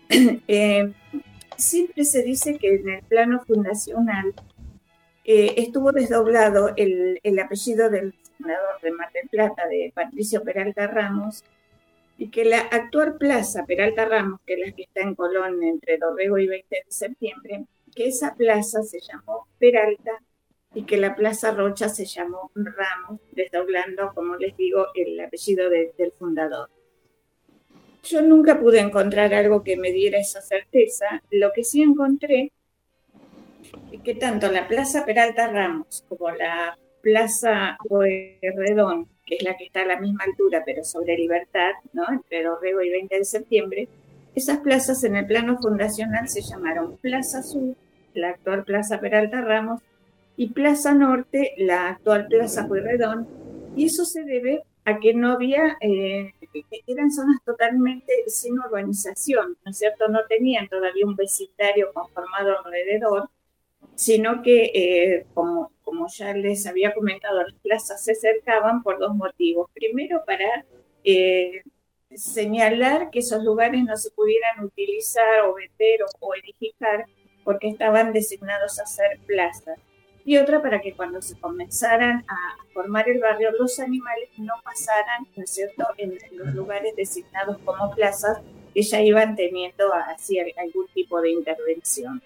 Eh, siempre se dice que en el plano fundacional eh, estuvo desdoblado el, el apellido del fundador de Mar del Plata, de Patricio Peralta Ramos, y que la actual plaza Peralta Ramos, que es la que está en Colón entre Dorrego y 20 de septiembre, que esa plaza se llamó Peralta y que la Plaza Rocha se llamó Ramos, desdoblando, como les digo, el apellido de- del fundador. Yo nunca pude encontrar algo que me diera esa certeza. Lo que sí encontré que tanto la Plaza Peralta Ramos como la Plaza Pueyrredón, que es la que está a la misma altura, pero sobre Libertad, ¿no? entre Dorrego y 20 de septiembre, esas plazas en el plano fundacional se llamaron Plaza Sur, la actual Plaza Peralta Ramos, y Plaza Norte, la actual Plaza Pueyrredón, y eso se debe a que no había, eh, eran zonas totalmente sin urbanización, ¿no es cierto? No tenían todavía un vecindario conformado alrededor, sino que, eh, como, como ya les había comentado, las plazas se acercaban por dos motivos. Primero, para eh, señalar que esos lugares no se pudieran utilizar o vender o, edificar porque estaban designados a ser plazas. Y otra para que cuando se comenzaran a formar el barrio, los animales no pasaran, ¿no es cierto?, en los lugares designados como plazas que ya iban teniendo así algún tipo de intervención.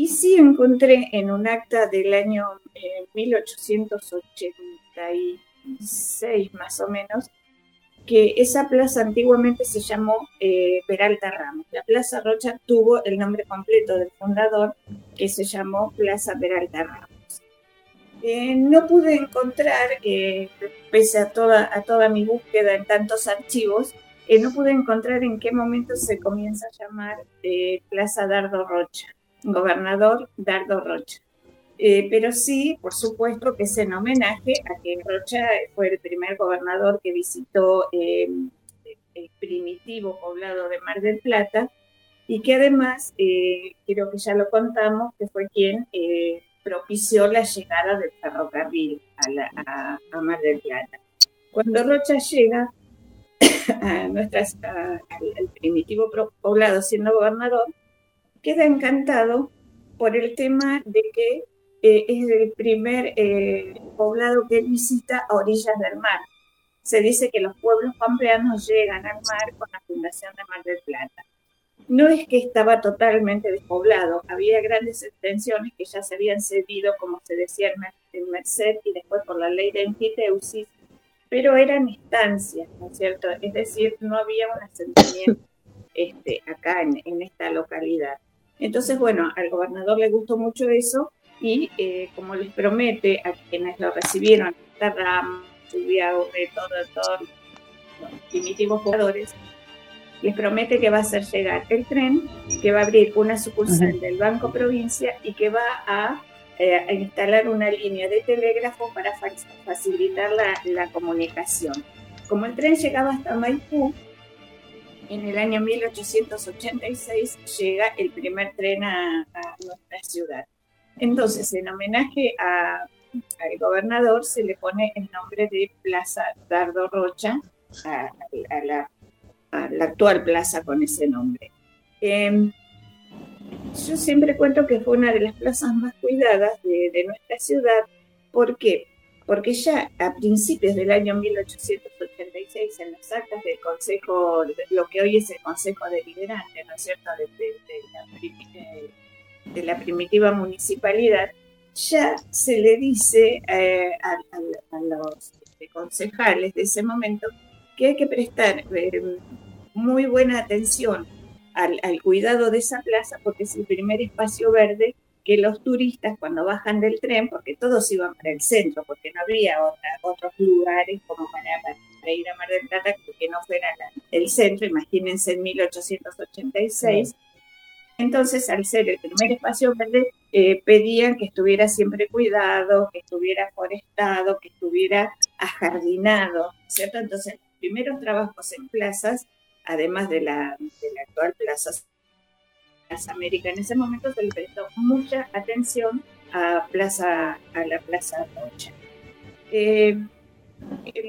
Y sí encontré en un acta del año eh, 1886 más o menos, que esa plaza antiguamente se llamó eh, Peralta Ramos. La Plaza Rocha tuvo el nombre completo del fundador, que se llamó Plaza Peralta Ramos. Eh, no pude encontrar, eh, pese a toda, a toda mi búsqueda en tantos archivos, no pude encontrar en qué momento se comienza a llamar Plaza Dardo Rocha, gobernador Dardo Rocha. Eh, pero sí, por supuesto, que es en homenaje a que Rocha fue el primer gobernador que visitó eh, el primitivo poblado de Mar del Plata y que además, eh, creo que ya lo contamos, que fue quien eh, propició la llegada del ferrocarril a, la- Mar del Plata. Cuando Rocha llega a al, primitivo poblado siendo gobernador, queda encantado por el tema de que eh, es el primer eh, poblado que visita a orillas del mar. Se dice que los pueblos pampeanos llegan al mar con la fundación de Mar del Plata. No es que estaba totalmente despoblado, había grandes extensiones que ya se habían cedido, como se decía en Mer- en Merced y después por la ley de enfiteusis, pero eran estancias, ¿no es cierto? Es decir, no había un asentamiento este, acá en, en esta localidad. Entonces, bueno, al gobernador le gustó mucho eso y eh, como les promete a quienes lo recibieron, Tarram, Subiaure, todo, todos los primitivos jugadores, les promete que va a hacer llegar el tren, que va a abrir una sucursal del Banco Provincia y que va a, eh, a instalar una línea de telégrafo para fa- facilitar la, la comunicación. Como el tren llegaba hasta Maipú, en el año 1886 llega el primer tren a, nuestra ciudad. Entonces, en homenaje al gobernador, se le pone el nombre de Plaza Dardo Rocha a, a la, a la actual plaza con ese nombre. Em, yo siempre cuento que fue una de las plazas más cuidadas de, de nuestra ciudad. ¿Por qué? Porque ya a principios del año 1886, en las actas del Consejo, lo que hoy es el Consejo Deliberante, ¿no es cierto?, de, de- de la, eh, de la primitiva municipalidad, ya se le dice eh, a, a- a los este, concejales de ese momento que hay que prestar eh, muy buena atención al, al cuidado de esa plaza porque es el primer espacio verde que los turistas cuando bajan del tren, porque todos iban para el centro, porque no había otra- otros lugares como para, para ir a Mar del Plata que- no fuera la- el centro, imagínense en 1886. Entonces, al ser el primer espacio verde, eh, pedían que estuviera siempre cuidado, que estuviera forestado, que estuviera ajardinado, ¿cierto? Entonces, los primeros trabajos en plazas, además de la, de la actual Plaza, Plaza América, en ese momento se le prestó mucha atención a, plaza, a la Plaza Rocha. Eh,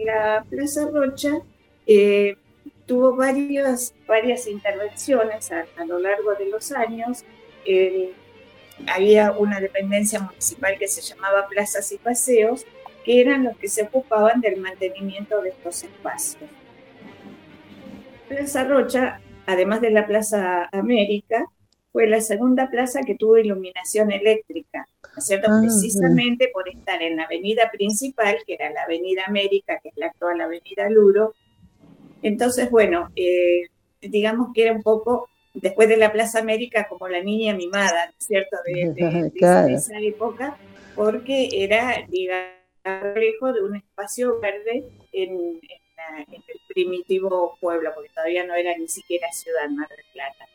la Plaza Rocha eh, tuvo varias, varias intervenciones a, lo largo de los años. Eh, había una dependencia municipal que se llamaba Plazas y Paseos, que eran los que se ocupaban del mantenimiento de estos espacios. Plaza Rocha, además de la Plaza América, fue la segunda plaza que tuvo iluminación eléctrica, ¿no es cierto? Ah, Precisamente por estar en la avenida principal, que era la avenida América, que es la actual avenida Luro. Entonces, bueno, eh, digamos que era un poco, después de la Plaza América, como la niña mimada, ¿no es cierto? De, de- de Claro. esa época, porque era, digamos, reflejo de un espacio verde en, en la- en el primitivo pueblo, porque todavía no era ni siquiera ciudad Mar del Plata.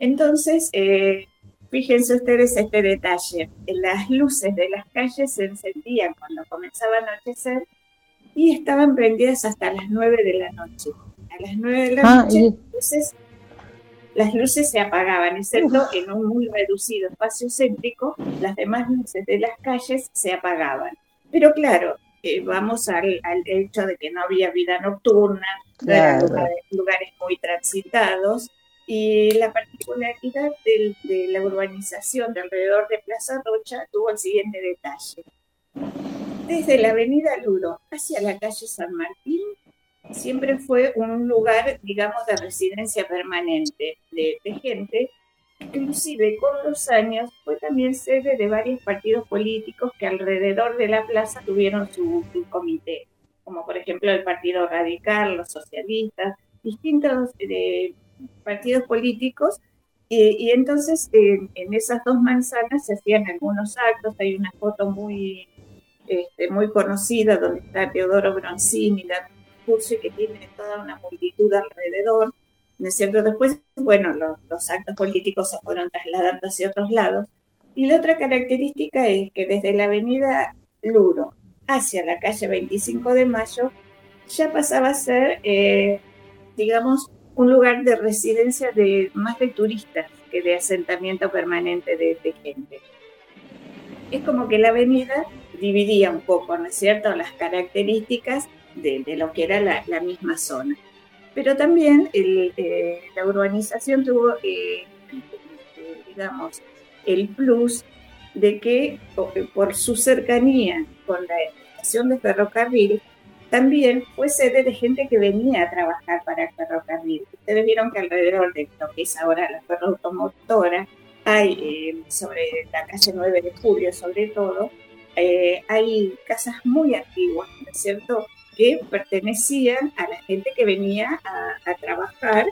Entonces, eh, fíjense ustedes este detalle. Las luces de las calles se encendían cuando comenzaba a anochecer y estaban prendidas hasta las 9 de la noche. A las 9 de la Ah, noche y- las luces, las luces se apagaban, excepto en un muy reducido espacio céntrico, las demás luces de las calles se apagaban. Pero claro, eh, vamos al, al hecho de que no había vida nocturna, no eran Claro. lugares, lugares muy transitados, y la particularidad del- de la urbanización de alrededor de Plaza Rocha tuvo el siguiente detalle. Desde la avenida Luro hacia la calle San Martín, siempre fue un lugar, digamos, de residencia permanente de, de gente. Inclusive con los años fue también sede de varios partidos políticos que alrededor de la plaza tuvieron su, su comité, como por ejemplo el Partido Radical, los socialistas, distintos eh, partidos políticos. Y, y entonces en, en esas dos manzanas se hacían algunos actos, hay una foto muy este, muy conocida, donde está Teodoro Bronzini, la curso que tiene toda una multitud alrededor, ¿no es cierto? Después, bueno, los, los actos políticos se fueron trasladando hacia otros lados. Y la otra característica es que desde la avenida Luro hacia la calle 25 de Mayo ya pasaba a ser, eh, digamos, un lugar de residencia de más de turistas que de asentamiento permanente de, de gente. Es como que la avenida dividía un poco, ¿no es cierto?, las características de, de lo que era la, la, misma zona. Pero también el, eh, la urbanización tuvo, eh, digamos, el plus de que por su cercanía con la estación de ferrocarril, también fue sede de gente que venía a trabajar para el ferrocarril. Ustedes vieron que alrededor de lo que es ahora la ferroautomotora, hay eh, sobre la calle 9 de julio, sobre todo, eh, hay casas muy antiguas, ¿no es cierto?, que pertenecían a la gente que venía a, trabajar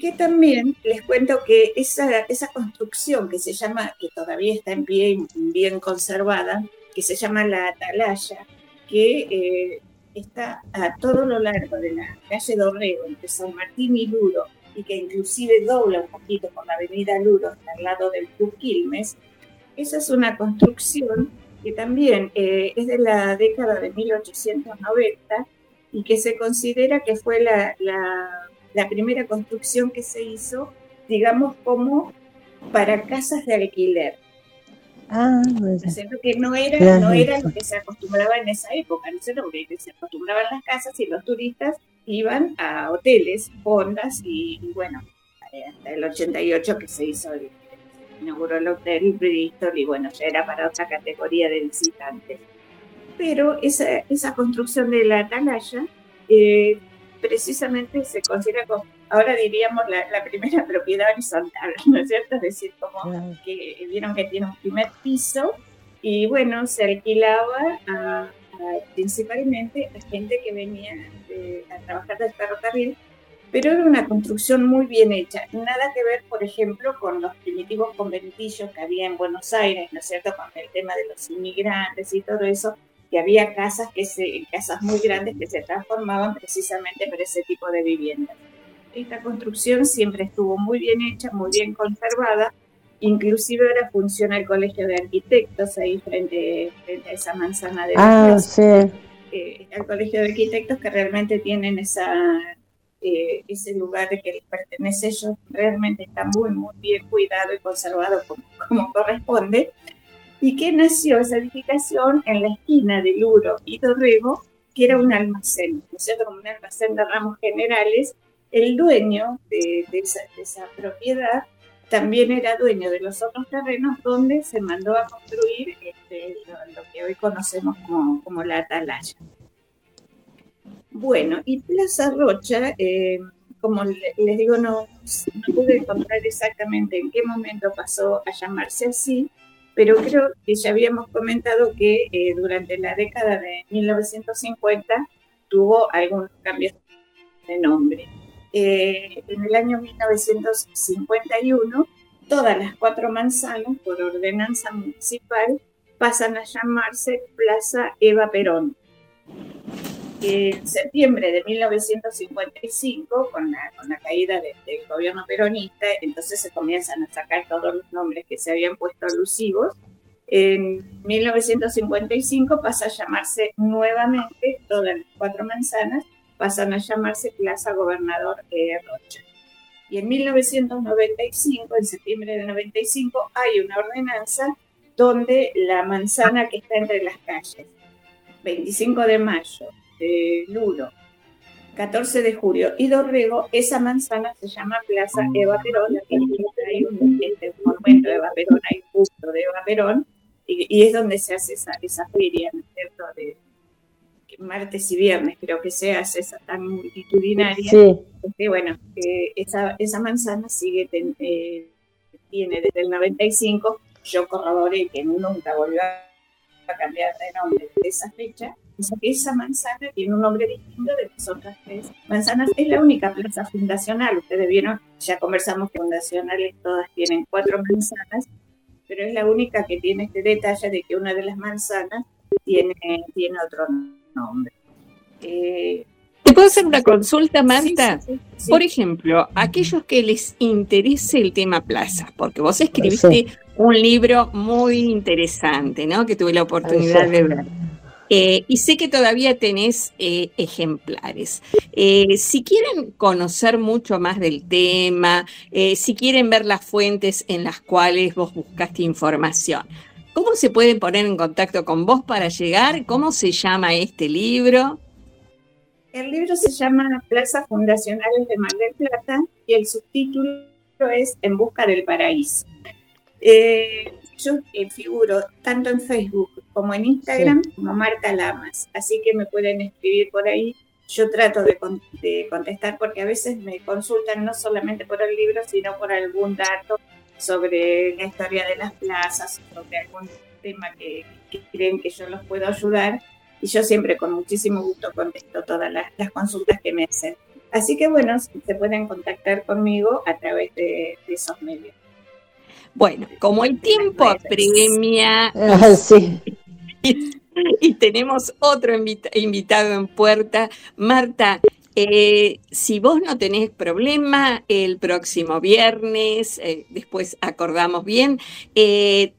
que también les cuento que esa, esa construcción que se llama, que todavía está en pie bien conservada, que se llama la Atalaya, que eh, está a todo lo largo de la calle Dorrego, entre San Martín y Luro, y que inclusive dobla un poquito por la avenida Luro, al lado del Club Quilmes, esa es una construcción que también eh, es de la década de 1890 y que se considera que fue la, primera construcción que se hizo, digamos, como para casas de alquiler. Ah, que no era, no era lo que se acostumbraba en esa época, no sé, porque se acostumbraban las casas y los turistas iban a hoteles, fondas y, y bueno, hasta el 88 que se hizo el, inauguró el hotel Bristol y bueno, ya era para otra categoría de visitantes. Pero esa, esa construcción de la atalaya eh, precisamente se considera como, ahora diríamos, la, primera propiedad horizontal, ¿no es cierto? Es decir, como que vieron que tiene un primer piso y bueno, se alquilaba a, principalmente a gente que venía a trabajar del ferrocarril, pero era una construcción muy bien hecha. Nada que ver, por ejemplo, con los primitivos conventillos que había en Buenos Aires, ¿no es cierto? Con el tema de los inmigrantes y todo eso, que había casas, que se, casas muy grandes que se transformaban precisamente para ese tipo de viviendas. Esta construcción siempre estuvo muy bien hecha, muy bien conservada, inclusive ahora funciona el Colegio de Arquitectos ahí frente, frente a esa manzana de ah, sí. Eh, el Colegio de Arquitectos que realmente tienen esa, eh, ese lugar que les pertenece a ellos, realmente está muy, muy bien cuidado y conservado como, como corresponde y que nació esa edificación en la esquina de Luro y Dorrego, que era un almacén, ¿no es cierto? Como un almacén de ramos generales. El dueño de, esa, propiedad también era dueño de los otros terrenos donde se mandó a construir este, lo, que hoy conocemos como, la atalaya. Bueno, y Plaza Rocha, eh, como les digo, no, no pude encontrar exactamente en qué momento pasó a llamarse así, pero creo que ya habíamos comentado que eh, durante la década de 1950 tuvo algunos cambios de nombre. Eh, en el año 1951, todas las cuatro manzanas, por ordenanza municipal, pasan a llamarse Plaza Eva Perón en septiembre de 1955, con la, con la caída de, del gobierno peronista, entonces se comienzan a sacar todos los nombres que se habían puesto alusivos. En 1955 pasa a llamarse nuevamente, todas las cuatro manzanas, pasan a llamarse Plaza Gobernador eh, Rocha. Y en 1995, en septiembre de 95, hay una ordenanza donde la manzana que está entre las calles, 25 de mayo, de Lulo, 14 de julio, y Dorrego, esa manzana se llama Plaza Eva Perón, hay un, este, monumento de Eva Perón, hay un busto de Eva Perón, y, y, es donde se hace esa, esa feria, ¿no es cierto?, de martes y viernes, creo que se hace esa tan multitudinaria. Sí. Porque, bueno, eh, esa, esa manzana sigue, ten, eh, tiene desde el 95, yo corroboré que nunca volvió a cambiar de nombre de esa fecha, esa manzana tiene un nombre distinto de las otras tres manzanas. Es la única plaza fundacional. Ustedes vieron, ya conversamos que fundacionales todas tienen cuatro manzanas, pero es la única que tiene este detalle de que una de las manzanas tiene, tiene otro nombre. Eh, ¿Te puedo hacer una consulta, Marta? sí, sí, sí. Por ejemplo, aquellos que les interese el tema plazas, porque vos escribiste un libro muy interesante, ¿no? Que tuve la oportunidad de ver. Eh, y sé que todavía tenés eh, ejemplares. Eh, si quieren conocer mucho más del tema, si quieren ver las fuentes en las cuales vos buscaste información, ¿cómo se pueden poner en contacto con vos para llegar? ¿Cómo se llama este libro? El libro se llama Plazas Fundacionales de Mar del Plata y el subtítulo es En Busca del Paraíso. Eh, yo eh, figuro tanto en Facebook como en Instagram como Marta Lamas, así que me pueden escribir por ahí. Yo trato de, con- de contestar porque a veces me consultan no solamente por el libro, sino por algún dato sobre la historia de las plazas, sobre algún tema que, que creen que yo los puedo ayudar y yo siempre con muchísimo gusto contesto todas las, las consultas que me hacen. Así que bueno, se pueden contactar conmigo a través de, de esos medios. Bueno, como el tiempo apremia Ah, sí. y tenemos otro invita- invitado en puerta, Marta, eh, si vos no tenés problema, el próximo viernes, eh, después acordamos bien, eh,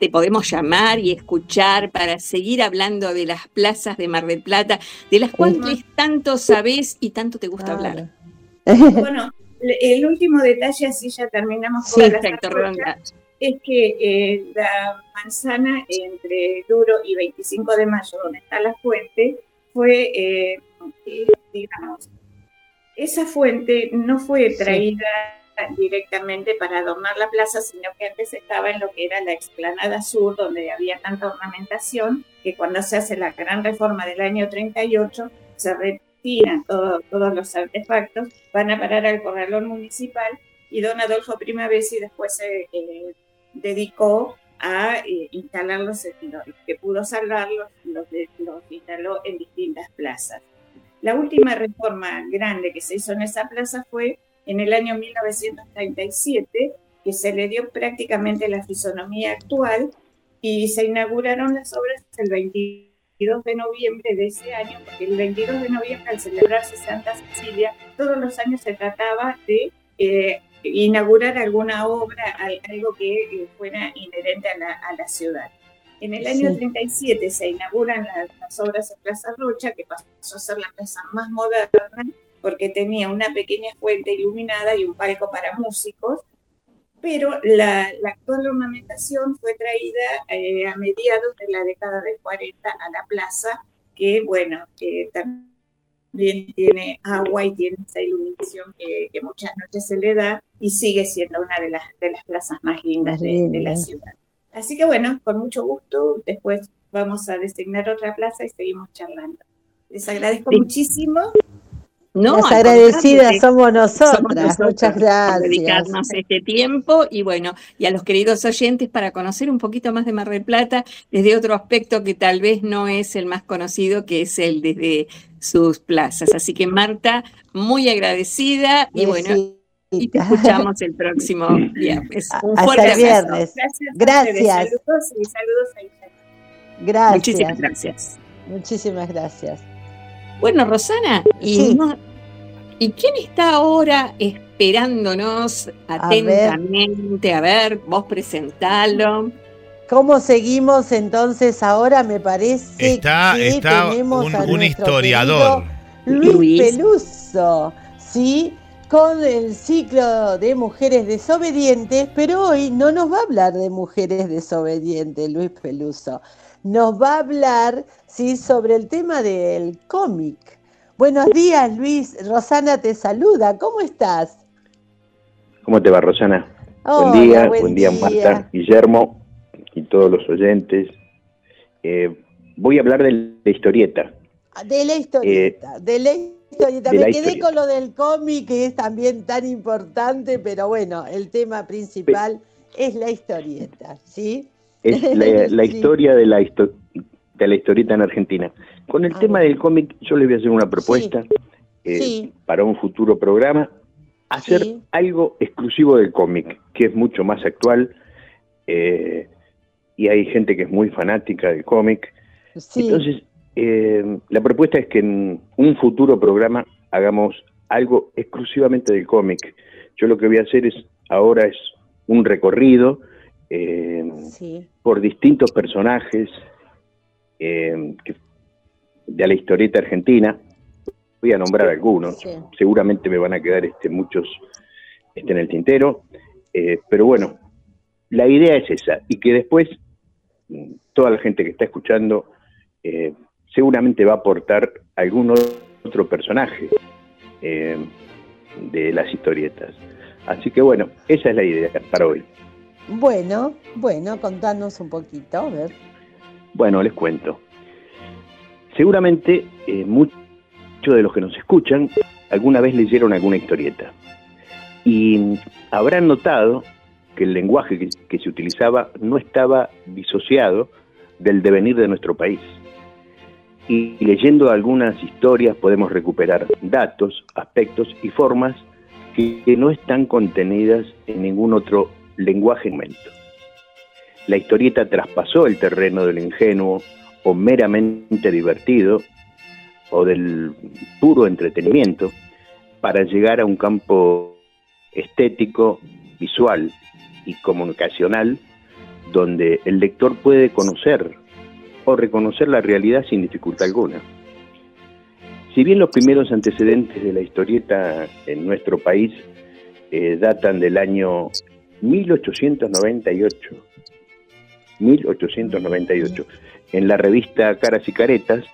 te podemos llamar y escuchar para seguir hablando de las plazas de Mar del Plata, de las cuales tanto sabés y tanto te gusta hablar. Bueno, el último detalle, así ya terminamos Sí, con arrochas, redonda. es que eh, la manzana entre Duro y 25 de mayo, donde está la fuente, fue, eh, eh, digamos, esa fuente no fue traída directamente para adornar la plaza, sino que antes estaba en lo que era la explanada sur, donde había tanta ornamentación, que cuando se hace la gran reforma del año 38, se retiran todo- todos los artefactos, van a parar al corralón municipal y don Adolfo Primavesi después se eh, dedicó a eh, instalarlos, en que pudo salvarlos, los instaló en distintas plazas. La última reforma grande que se hizo en esa plaza fue en el año 1937, que se le dio prácticamente la fisonomía actual y se inauguraron las obras el 22 de noviembre de ese año, porque el 22 de noviembre, al celebrarse Santa Cecilia, todos los años se trataba de eh, inaugurar alguna obra, al- algo que eh, fuera inherente a a la ciudad. En el año Sí. 37 se inauguran las, las obras en Plaza Rocha, que pasó a ser la plaza más moderna, porque tenía una pequeña fuente iluminada y un palco para músicos, pero la, la actual ornamentación fue traída eh, a mediados de la década del 40 a la plaza, que bueno, que también tiene agua y tiene esa iluminación que, que muchas noches se le da y sigue siendo una de las, de las plazas más lindas de, de la ciudad. Así que bueno, con mucho gusto, después vamos a designar otra plaza y seguimos charlando. Les agradezco muchísimo. No, Las agradecidas somos nosotras. somos Muchas por gracias. dedicarnos este tiempo y bueno, y a los queridos oyentes para conocer un poquito más de Mar del Plata desde otro aspecto que tal vez no es el más conocido, que es el desde sus plazas. Así que Marta, muy agradecida y bueno, y te escuchamos el próximo viernes. Un Hasta fuerte el abrazo. viernes. Gracias. Gracias. Saludos y saludos a Isabel. Gracias. Muchísimas gracias. Muchísimas gracias. Bueno, Rosana, y, Sí. no- ¿y quién está ahora esperándonos atentamente? A ver, vos presentalo. ¿Cómo seguimos entonces ahora? Me parece Está, que está tenemos un, a un nuestro historiador. Luis. Peluso, ¿sí? Con el ciclo de mujeres desobedientes, pero hoy no nos va a hablar de mujeres desobedientes, Luis Peluso. Nos va a hablar, ¿sí? Sobre el tema del cómic. Buenos días, Luis. Rosana te saluda. ¿Cómo estás? ¿Cómo te va, Rosana? Hola, buen día, buen buen día, día. Marta, Guillermo y todos los oyentes. Eh, voy a hablar de la historieta. De la historieta, de la historieta. De Me quedé historieta. con lo del cómic, que es también tan importante, pero bueno, el tema principal es la historieta, ¿sí? Es la, la Sí. historia de la, histo- de la historieta en Argentina. Con el tema del cómic, yo les voy a hacer una propuesta eh, Sí. para un futuro programa. Hacer algo exclusivo del cómic, que es mucho más actual. eh, y hay gente que es muy fanática del cómic. Entonces, eh, la propuesta es que en un futuro programa hagamos algo exclusivamente del cómic. Yo lo que voy a hacer es ahora es un recorrido eh, por distintos personajes eh, que- de la historieta argentina. Voy a nombrar algunos. Seguramente me van a quedar este, muchos este, en el tintero. Pero bueno, la idea es esa. Y que después mm, toda la gente que está escuchando eh, seguramente va a aportar algún otro personaje eh, de las historietas. Así que bueno, esa es la idea para hoy. Bueno, bueno, contanos un poquito, a ver. Bueno, les cuento. Seguramente eh, muchos de los que nos escuchan alguna vez leyeron alguna historieta y habrán notado que el lenguaje que, que se utilizaba no estaba disociado del devenir de nuestro país. Y leyendo algunas historias podemos recuperar datos, aspectos y formas que, no están contenidas en ningún otro lenguaje en momento. La historieta traspasó el terreno del ingenuo o meramente divertido o del puro entretenimiento para llegar a un campo estético, visual y comunicacional donde el lector puede conocer o reconocer la realidad sin dificultad alguna. Si bien los primeros antecedentes de la historieta en nuestro país eh, datan del año 1898, 1898, en la revista Caras y Caretas,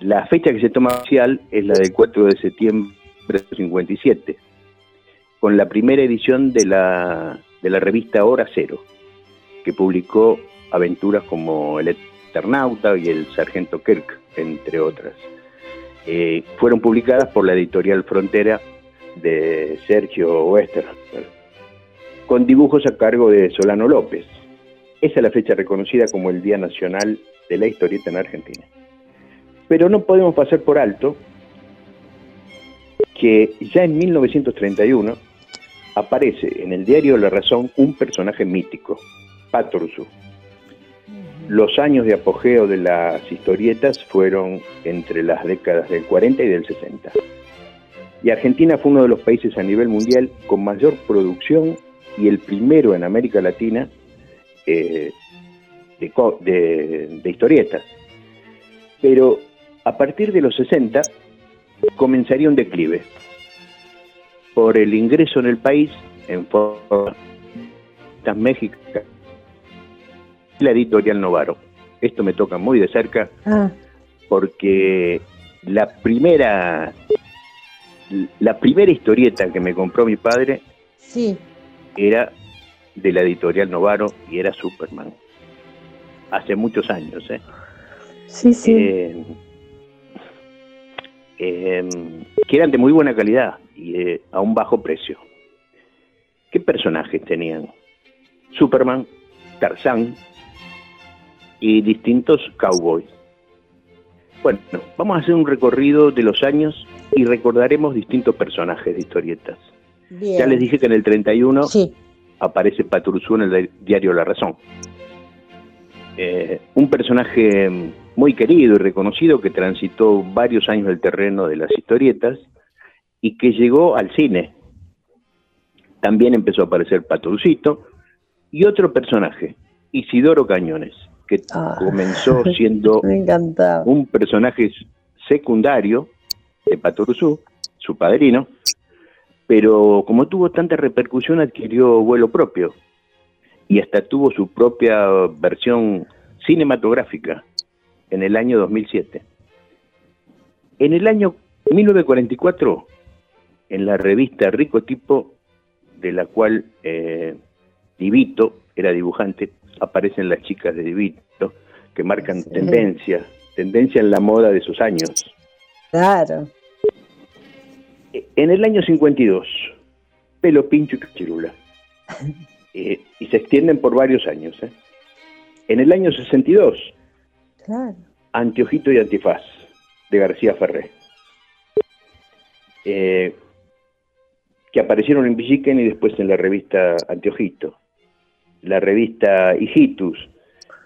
la fecha que se toma oficial es la del 4 de septiembre de 57, con la primera edición de la, de la revista Hora Cero, que publicó aventuras como El Eternauta y El Sargento Kirk, entre otras. Eh, fueron publicadas por la editorial Frontera de Sergio Wester, con dibujos a cargo de Solano López. Esa es la fecha reconocida como el Día Nacional de la Historieta en Argentina. Pero no podemos pasar por alto que ya en 1931 aparece en el diario La Razón un personaje mítico, Patorzu. Los años de apogeo de las historietas fueron entre las décadas del 40 y del 60. Y Argentina fue uno de los países a nivel mundial con mayor producción y el primero en América Latina eh, de, historietas. Pero a partir de los 60 comenzaría un declive por el ingreso en el país en forma México la editorial Novaro. Esto me toca muy de cerca Ah, porque la primera la primera historieta que me compró mi padre sí, era de la editorial Novaro y era Superman. Hace muchos años, ¿eh? sí, sí. Eh, eh, que eran de muy buena calidad y eh, a un bajo precio. ¿Qué personajes tenían? Superman, Tarzán y distintos cowboys. Bueno, vamos a hacer un recorrido de los años y recordaremos distintos personajes de historietas. Bien. Ya les dije que en el 31 aparece Paturzú en el di- diario La Razón. Eh, un personaje muy querido y reconocido que transitó varios años el terreno de las historietas y que llegó al cine. También empezó a aparecer Paturcito y otro personaje, Isidoro Cañones, que comenzó siendo un personaje secundario de Patoruzú, su padrino, pero como tuvo tanta repercusión adquirió vuelo propio y hasta tuvo su propia versión cinematográfica en el año 2007. En el año 1944, en la revista Rico Tipo, de la cual eh, Divito era dibujante, aparecen las chicas de Divito, que marcan Sí. tendencia, tendencia en la moda de sus años. Claro. En el año 52, pelo pincho y cachirula. Eh, y se extienden por varios años. ¿eh? En el año 62, Claro. Anteojito y Antifaz, de García Ferré. Eh, que aparecieron en Villiquen y después en la revista Anteojito. La revista Hijitus,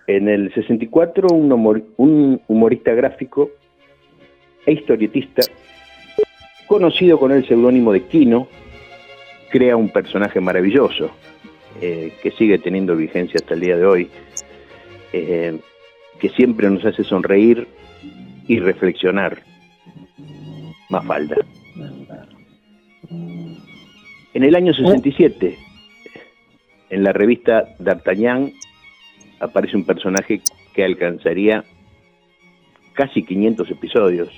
En el 64, un, humor- un humorista gráfico e historietista, conocido con el seudónimo de Kino, crea un personaje maravilloso eh, que sigue teniendo vigencia hasta el día de hoy, eh, que siempre nos hace sonreír y reflexionar. Mafalda. En el año 67, en la revista D'Artagnan, aparece un personaje que alcanzaría casi 500 episodios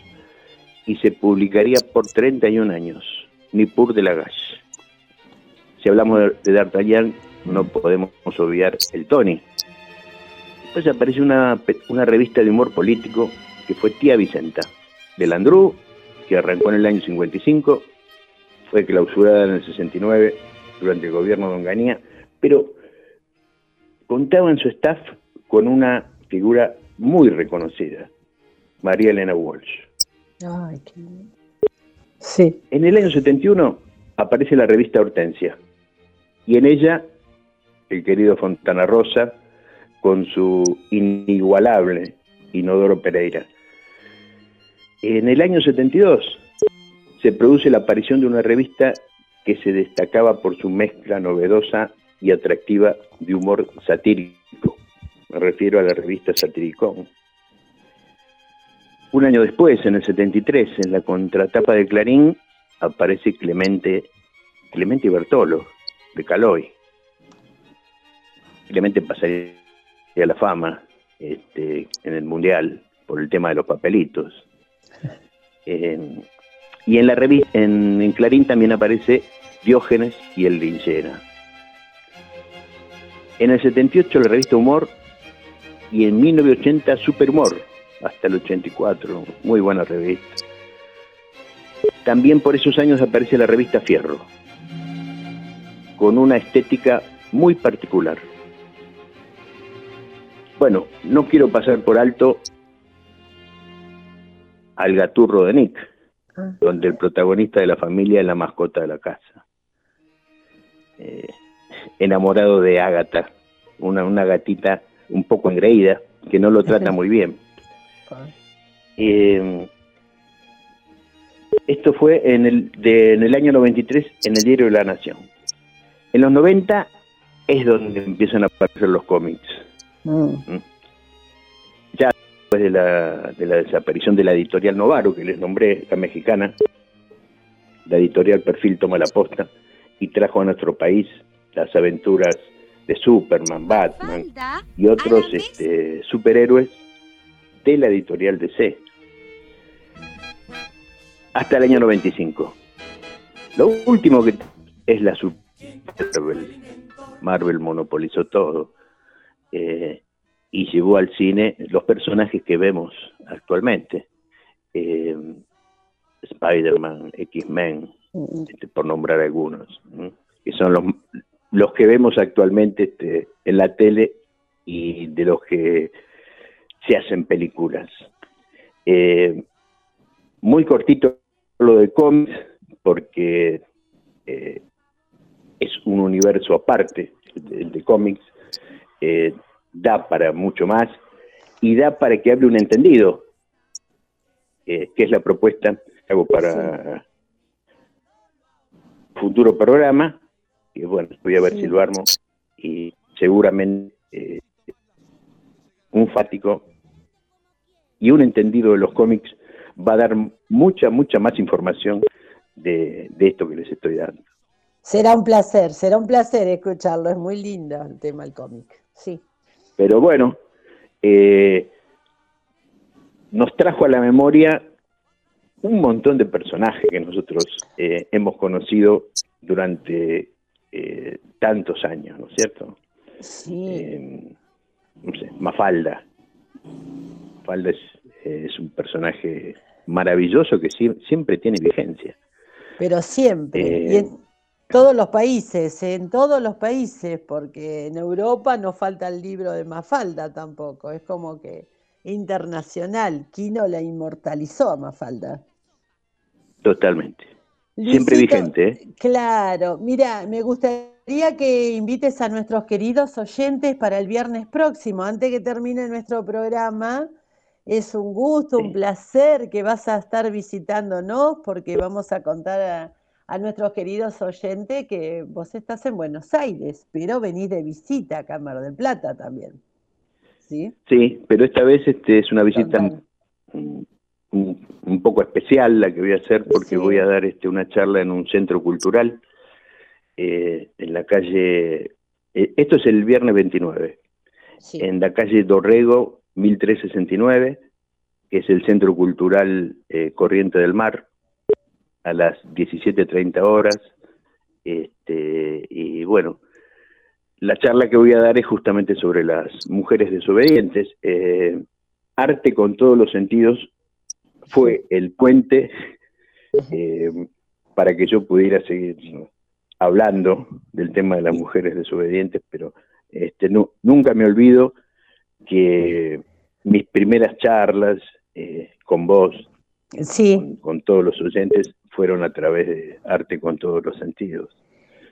y se publicaría por 31 años, Nippur de Lagache. Si hablamos de, D'Artagnan, no podemos obviar el Tony. Después aparece una, una revista de humor político que fue Tía Vicenta, de Landru, que arrancó en el año 55, fue clausurada en el 69 durante el gobierno de Onganía, pero contaba en su staff con una figura muy reconocida, María Elena Walsh. Ay, qué. Sí. En el año 71 aparece la revista Hortensia y en ella el querido Fontana Rosa con su inigualable Inodoro Pereira. En el año 72 se produce la aparición de una revista que se destacaba por su mezcla novedosa y atractiva de humor satírico. Me refiero a la revista Satiricón. Un año después, en el 73, en la contratapa de Clarín, aparece Clemente, Clemente Bertolo, de Caloy. Clemente pasaría a la fama este, en el Mundial por el tema de los papelitos. Eh, y en la revista, en, en Clarín también aparece Diógenes y el Linchera. En el 78 la revista Humor y en 1980 Superhumor, hasta el 84, muy buena revista. También por esos años aparece la revista Fierro, con una estética muy particular. Bueno, no quiero pasar por alto al gaturro de Nick, Ah. donde el protagonista de la familia es la mascota de la casa. Eh, enamorado de Ágata, una, una gatita un poco engreída, que no lo trata muy bien. Eh, esto fue en el, de- en el año 93 en el diario de la Nación. En los 90 es donde empiezan a aparecer los cómics. Mm. Ya después de la, de la desaparición de la editorial Novaro, que les nombré, la mexicana, la editorial Perfil toma la posta y trajo a nuestro país las aventuras de Superman, Batman y otros este, superhéroes de la editorial DC. Hasta el año 95. Lo último que es la Marvel. Marvel monopolizó todo eh, y llevó al cine los personajes que vemos actualmente. Eh, Spider-Man, X-Men, este, por nombrar algunos, ¿no? que son los, los que vemos actualmente este, en la tele y de los que se hacen películas. Eh, muy cortito lo de cómics, porque eh, es un universo aparte, el de cómics, eh, da para mucho más y da para que hable un entendido, que es la propuesta que hago para futuro programa, que bueno, voy a ver Sí. si lo armo, y seguramente eh, un fático y un entendido de los cómics va a dar mucha, mucha más información de, de esto que les estoy dando. Será un placer, será un placer escucharlo. Es muy lindo el tema del cómic. Sí. Pero bueno, eh, nos trajo a la memoria un montón de personajes que nosotros eh, hemos conocido durante eh, tantos años, ¿no es cierto? Sí. Eh, no sé, Mafalda. Mafalda es, es un personaje maravilloso que sie- siempre tiene vigencia. Pero siempre. Eh, Y en todos los países, en todos los países, porque en Europa no falta el libro de Mafalda tampoco. Es como que internacional. Kino la inmortalizó a Mafalda. Totalmente. Siempre Luisito, vigente. ¿eh? Claro, mira, me gustaría que invites a nuestros queridos oyentes para el viernes próximo, antes que termine nuestro programa. Es un gusto, un placer que vas a estar visitándonos porque vamos a contar a, a nuestros queridos oyentes que vos estás en Buenos Aires, pero venís de visita a Cámara del Plata también. ¿Sí? Sí, pero esta vez este es una visita Total. Un, poco especial la que voy a hacer porque Sí. voy a dar este una charla en un centro cultural eh, en la calle. eh, esto es el viernes 29, Sí. en la calle Dorrego 1369, que es el centro cultural eh, Corriente del Mar, a las 17:30 horas. Este, y bueno, la charla que voy a dar es justamente sobre las mujeres desobedientes. Eh, arte con todos los sentidos fue el puente eh, para que yo pudiera seguir hablando del tema de las mujeres desobedientes, pero este, no, nunca me olvido que mis primeras charlas eh, con vos, Sí, con, con todos los oyentes, fueron a través de arte con todos los sentidos.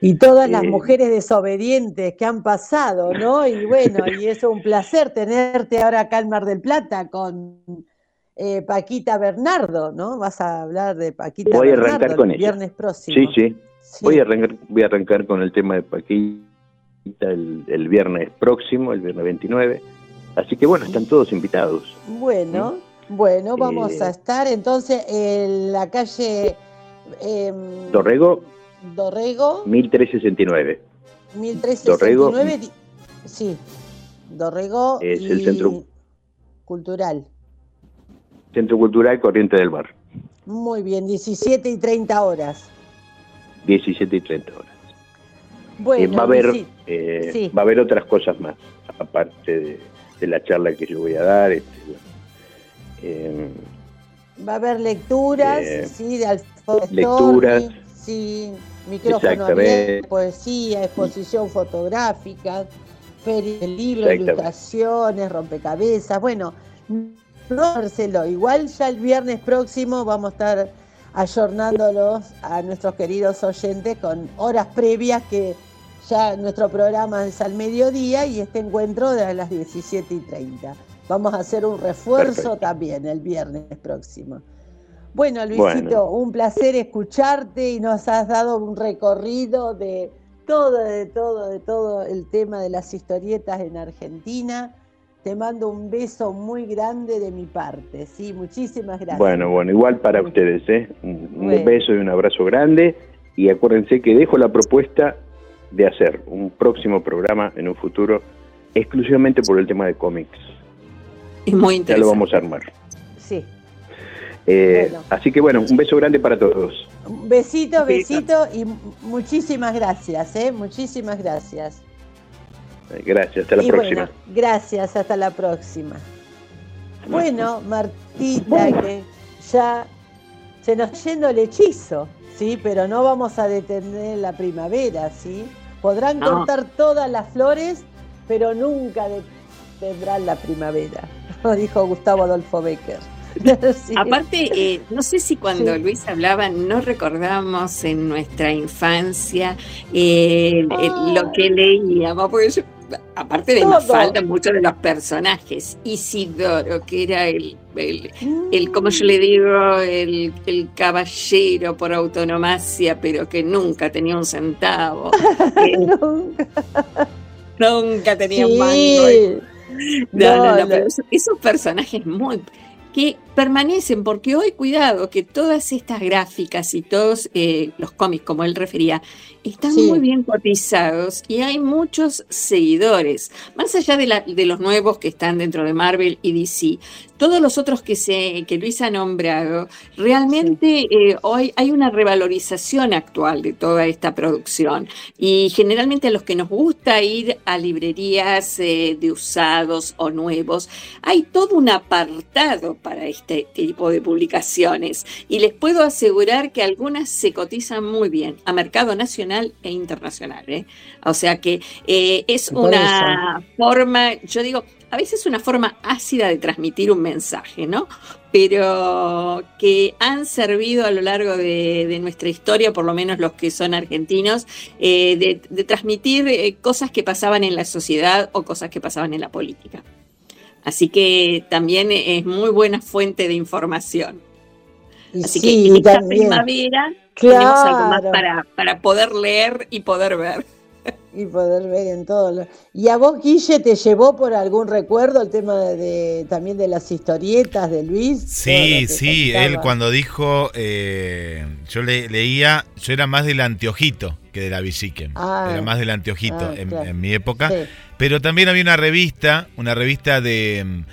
y todas las Eh, mujeres desobedientes que han pasado, ¿no? Y bueno, y es un placer tenerte ahora acá en Mar del Plata con eh, Paquita Bernardo, ¿no? Vas a hablar de Paquita Voy a Bernardo arrancar con el ella. viernes próximo. Sí, sí. Sí. Voy a arrancar, voy a arrancar con el tema de Paquita el, el viernes próximo, el viernes 29. Así que bueno, están todos invitados. Bueno, bueno, vamos Eh, a estar entonces en la calle em, Dorrego, Dorrego, 1369. 1369. di- Sí, Dorrego Es el centro- cultural. Centro Cultural Corriente del Mar, Muy bien, 17 y 30 horas. 17 y 30 horas. Eh, Bueno, va a haber Luisi- eh, sí. va a haber otras cosas más, aparte de, de la charla que yo voy a dar. este, eh, va a haber lecturas, eh, sí, de Alfonso lecturas. Storni, sí, micrófono abierto, poesía, exposición fotográfica, feria de libros, ilustraciones, rompecabezas, bueno, no Marcelo, igual ya el viernes próximo vamos a estar ayornándolos a nuestros queridos oyentes con horas previas que ya nuestro programa es al mediodía y este encuentro de a las 17 y 30. Vamos a hacer un refuerzo Perfecto. también el viernes próximo. Bueno, Luisito, Bueno. un placer escucharte y nos has dado un recorrido de todo, de todo, de todo el tema de las historietas en Argentina. Te mando un beso muy grande de mi parte, sí, muchísimas gracias. bueno, bueno, igual para ustedes, ¿eh? Un, beso y un abrazo grande. Y acuérdense que dejo la propuesta de hacer un próximo programa en un futuro exclusivamente por el tema de cómics. Es muy Ya interesante. lo vamos a armar. Sí, Eh, Bueno. Así que bueno, un beso grande para todos. un besito, Besito. y mu- muchísimas gracias, ¿eh? Muchísimas gracias. Eh, Gracias, hasta la y próxima. bueno, gracias, hasta la próxima. Bueno, Martita, que ya se nos yendo el hechizo, ¿sí? Pero no vamos a detener la primavera, ¿sí? Podrán No. cortar todas las flores, pero nunca detendrán la primavera, lo dijo Gustavo Adolfo Becker. Sí. Aparte, eh, no sé si cuando Sí. Luis hablaba no recordamos en nuestra infancia eh, eh, lo que leíamos, porque yo- aparte de. Mafalda, muchos de los personajes, Isidoro, que era el, el, el, como yo le digo, el, el caballero por autonomacia, pero que nunca tenía un centavo, eh, Nunca. nunca tenía un Sí. mango. No, no, No, pero esos personajes muy que permanecen, porque hoy cuidado, que todas estas gráficas y todos eh, los cómics, como él refería, están Sí. muy bien cotizados y hay muchos seguidores, más allá de, la- de los nuevos que están dentro de Marvel y DC. Todos los otros que, se, que Luis ha nombrado, realmente eh, hoy hay una revalorización actual de toda esta producción. Y generalmente a los que nos gusta ir a librerías eh, de usados o nuevos, hay todo un apartado para este tipo de publicaciones y les puedo asegurar que algunas se cotizan muy bien a mercado nacional e internacional. ¿eh? O sea que eh, es Por una forma, yo digo, a veces una forma ácida de transmitir un mensaje, ¿no? Pero que han servido a lo largo de, de nuestra historia, por lo menos los que son argentinos, eh, de, de transmitir eh, cosas que pasaban en la sociedad o cosas que pasaban en la política. Así que también es muy buena fuente de información. Así sí, que esta también. primavera tenemos algo más Claro. para, para poder leer y poder ver. Y poder ver en todo. lo- ¿Y a vos, Guille, te llevó por algún recuerdo el tema de, de- también de las historietas de Luis? Sí, sí, contaba. él cuando dijo, eh, yo le, leía, yo era más del anteojito que de la Visiken, Ah, era más del anteojito ah, en, claro. en mi época, Sí. pero también había una revista, una revista de,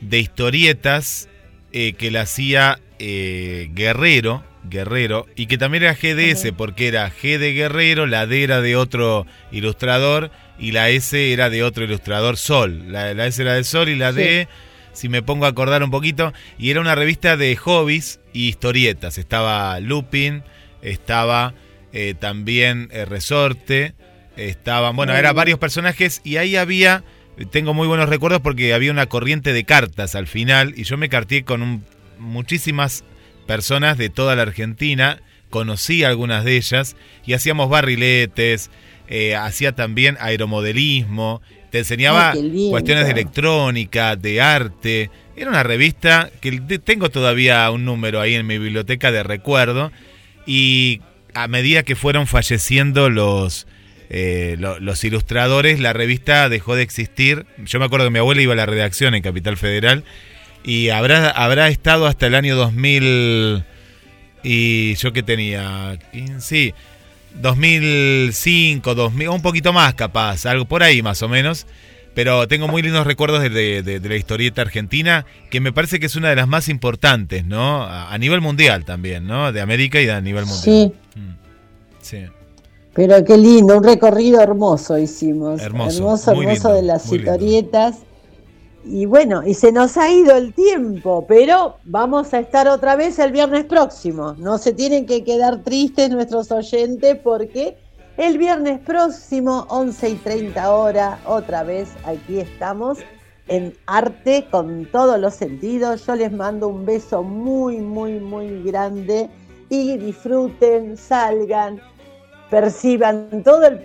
de historietas eh, que la hacía eh, Guerrero, Guerrero, y que también era GDS, porque era G de Guerrero, la D era de otro ilustrador y la S era de otro ilustrador Sol. La, la S era de Sol y la D, si me pongo a acordar un poquito, y era una revista de hobbies y historietas. Estaba Lupin, estaba eh, también eh, Resorte, estaban, bueno, eran varios personajes y ahí había, tengo muy buenos recuerdos porque había una corriente de cartas al final y yo me carté con un- muchísimas personas de toda la Argentina, conocí algunas de ellas y hacíamos barriletes, eh, hacía también aeromodelismo, te enseñaba Ay, cuestiones de electrónica, de arte. Era una revista que tengo todavía un número ahí en mi biblioteca de recuerdo y a medida que fueron falleciendo los, eh, lo- los ilustradores, la revista dejó de existir. Yo me acuerdo que mi abuela iba a la redacción en Capital Federal y habrá, habrá estado hasta el año 2000 y yo que tenía 15, sí, 2005, 2000, un poquito más capaz, algo por ahí más o menos. Pero tengo muy lindos recuerdos de, de- de- de la historieta argentina, que me parece que es una de las más importantes, ¿no? A, a nivel mundial también, ¿no? De América y a nivel mundial. Sí, Sí. pero qué lindo, un recorrido hermoso hicimos. Hermoso, hermoso, hermoso lindo, de las lindo. Y bueno, y se nos ha ido el tiempo, pero vamos a estar otra vez el viernes próximo. No se tienen que quedar tristes nuestros oyentes porque el viernes próximo, 11 y 30 horas, otra vez aquí estamos en arte con todos los sentidos. Yo les mando un beso muy, muy, muy grande y disfruten, salgan, perciban todo el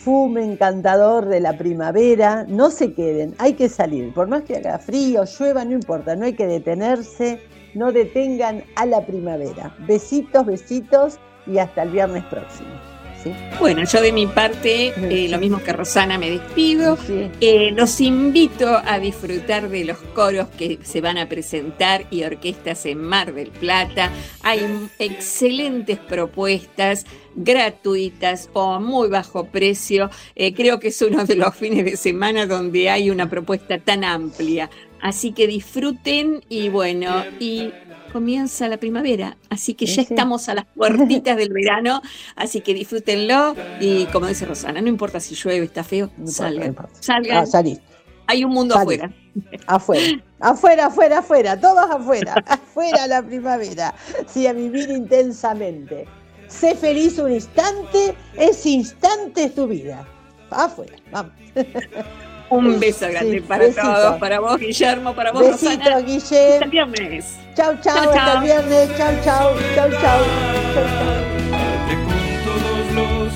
perfume encantador de la primavera, no se queden, hay que salir, por más que haga frío, llueva, no importa, no hay que detenerse, no detengan a la primavera. Besitos, besitos y hasta el viernes próximo. ¿Sí? Bueno, yo de mi parte, eh, lo mismo que Rosana, me despido. Sí. Eh, los invito a disfrutar de los coros que se van a presentar y orquestas en Mar del Plata. Hay excelentes propuestas gratuitas o a muy bajo precio. Eh, creo que es uno de los fines de semana donde hay una propuesta tan amplia. Así que disfruten y bueno, y comienza la primavera, así que ya Sí, estamos a las puertitas del verano, así que disfrútenlo y como dice Rosana, no importa si llueve, está feo, No importa, salgan, no importa. salgan, Ah, salí. hay un mundo salí. afuera. Afuera, afuera, afuera, afuera, todos afuera, afuera la primavera, sí, a vivir intensamente. Sé feliz un instante, ese instante es tu vida. Afuera, vamos. Un beso grande Sí, para besito. todos, para vos Guillermo, para vos Besito, Rosana. Guille. Hasta el viernes. Chau, chau, Chau, hasta el viernes. Chau, chau, chau, chau. chau,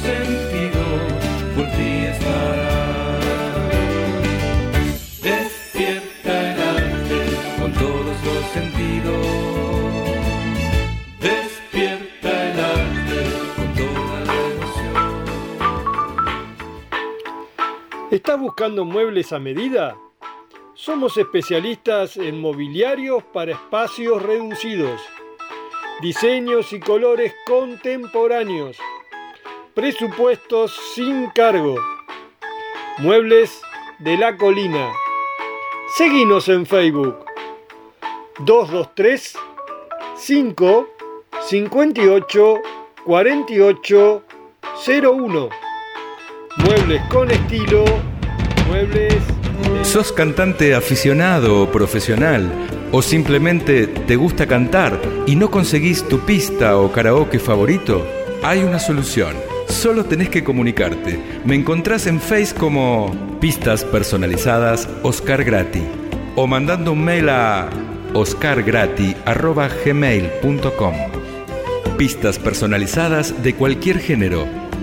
chau. ¿Estás buscando muebles a medida? Somos especialistas en mobiliarios para espacios reducidos, diseños y colores contemporáneos, presupuestos sin cargo, muebles de la colina. Seguinos en Facebook 223 5 58 48 01 Muebles con estilo, muebles ¿Sos cantante aficionado o profesional? ¿O simplemente te gusta cantar y no conseguís tu pista o karaoke favorito? Hay una solución. Solo tenés que comunicarte. Me encontrás en Face como Pistas Personalizadas Oscar Grati o mandando un mail a oscargrati.gmail.com Pistas personalizadas de cualquier género,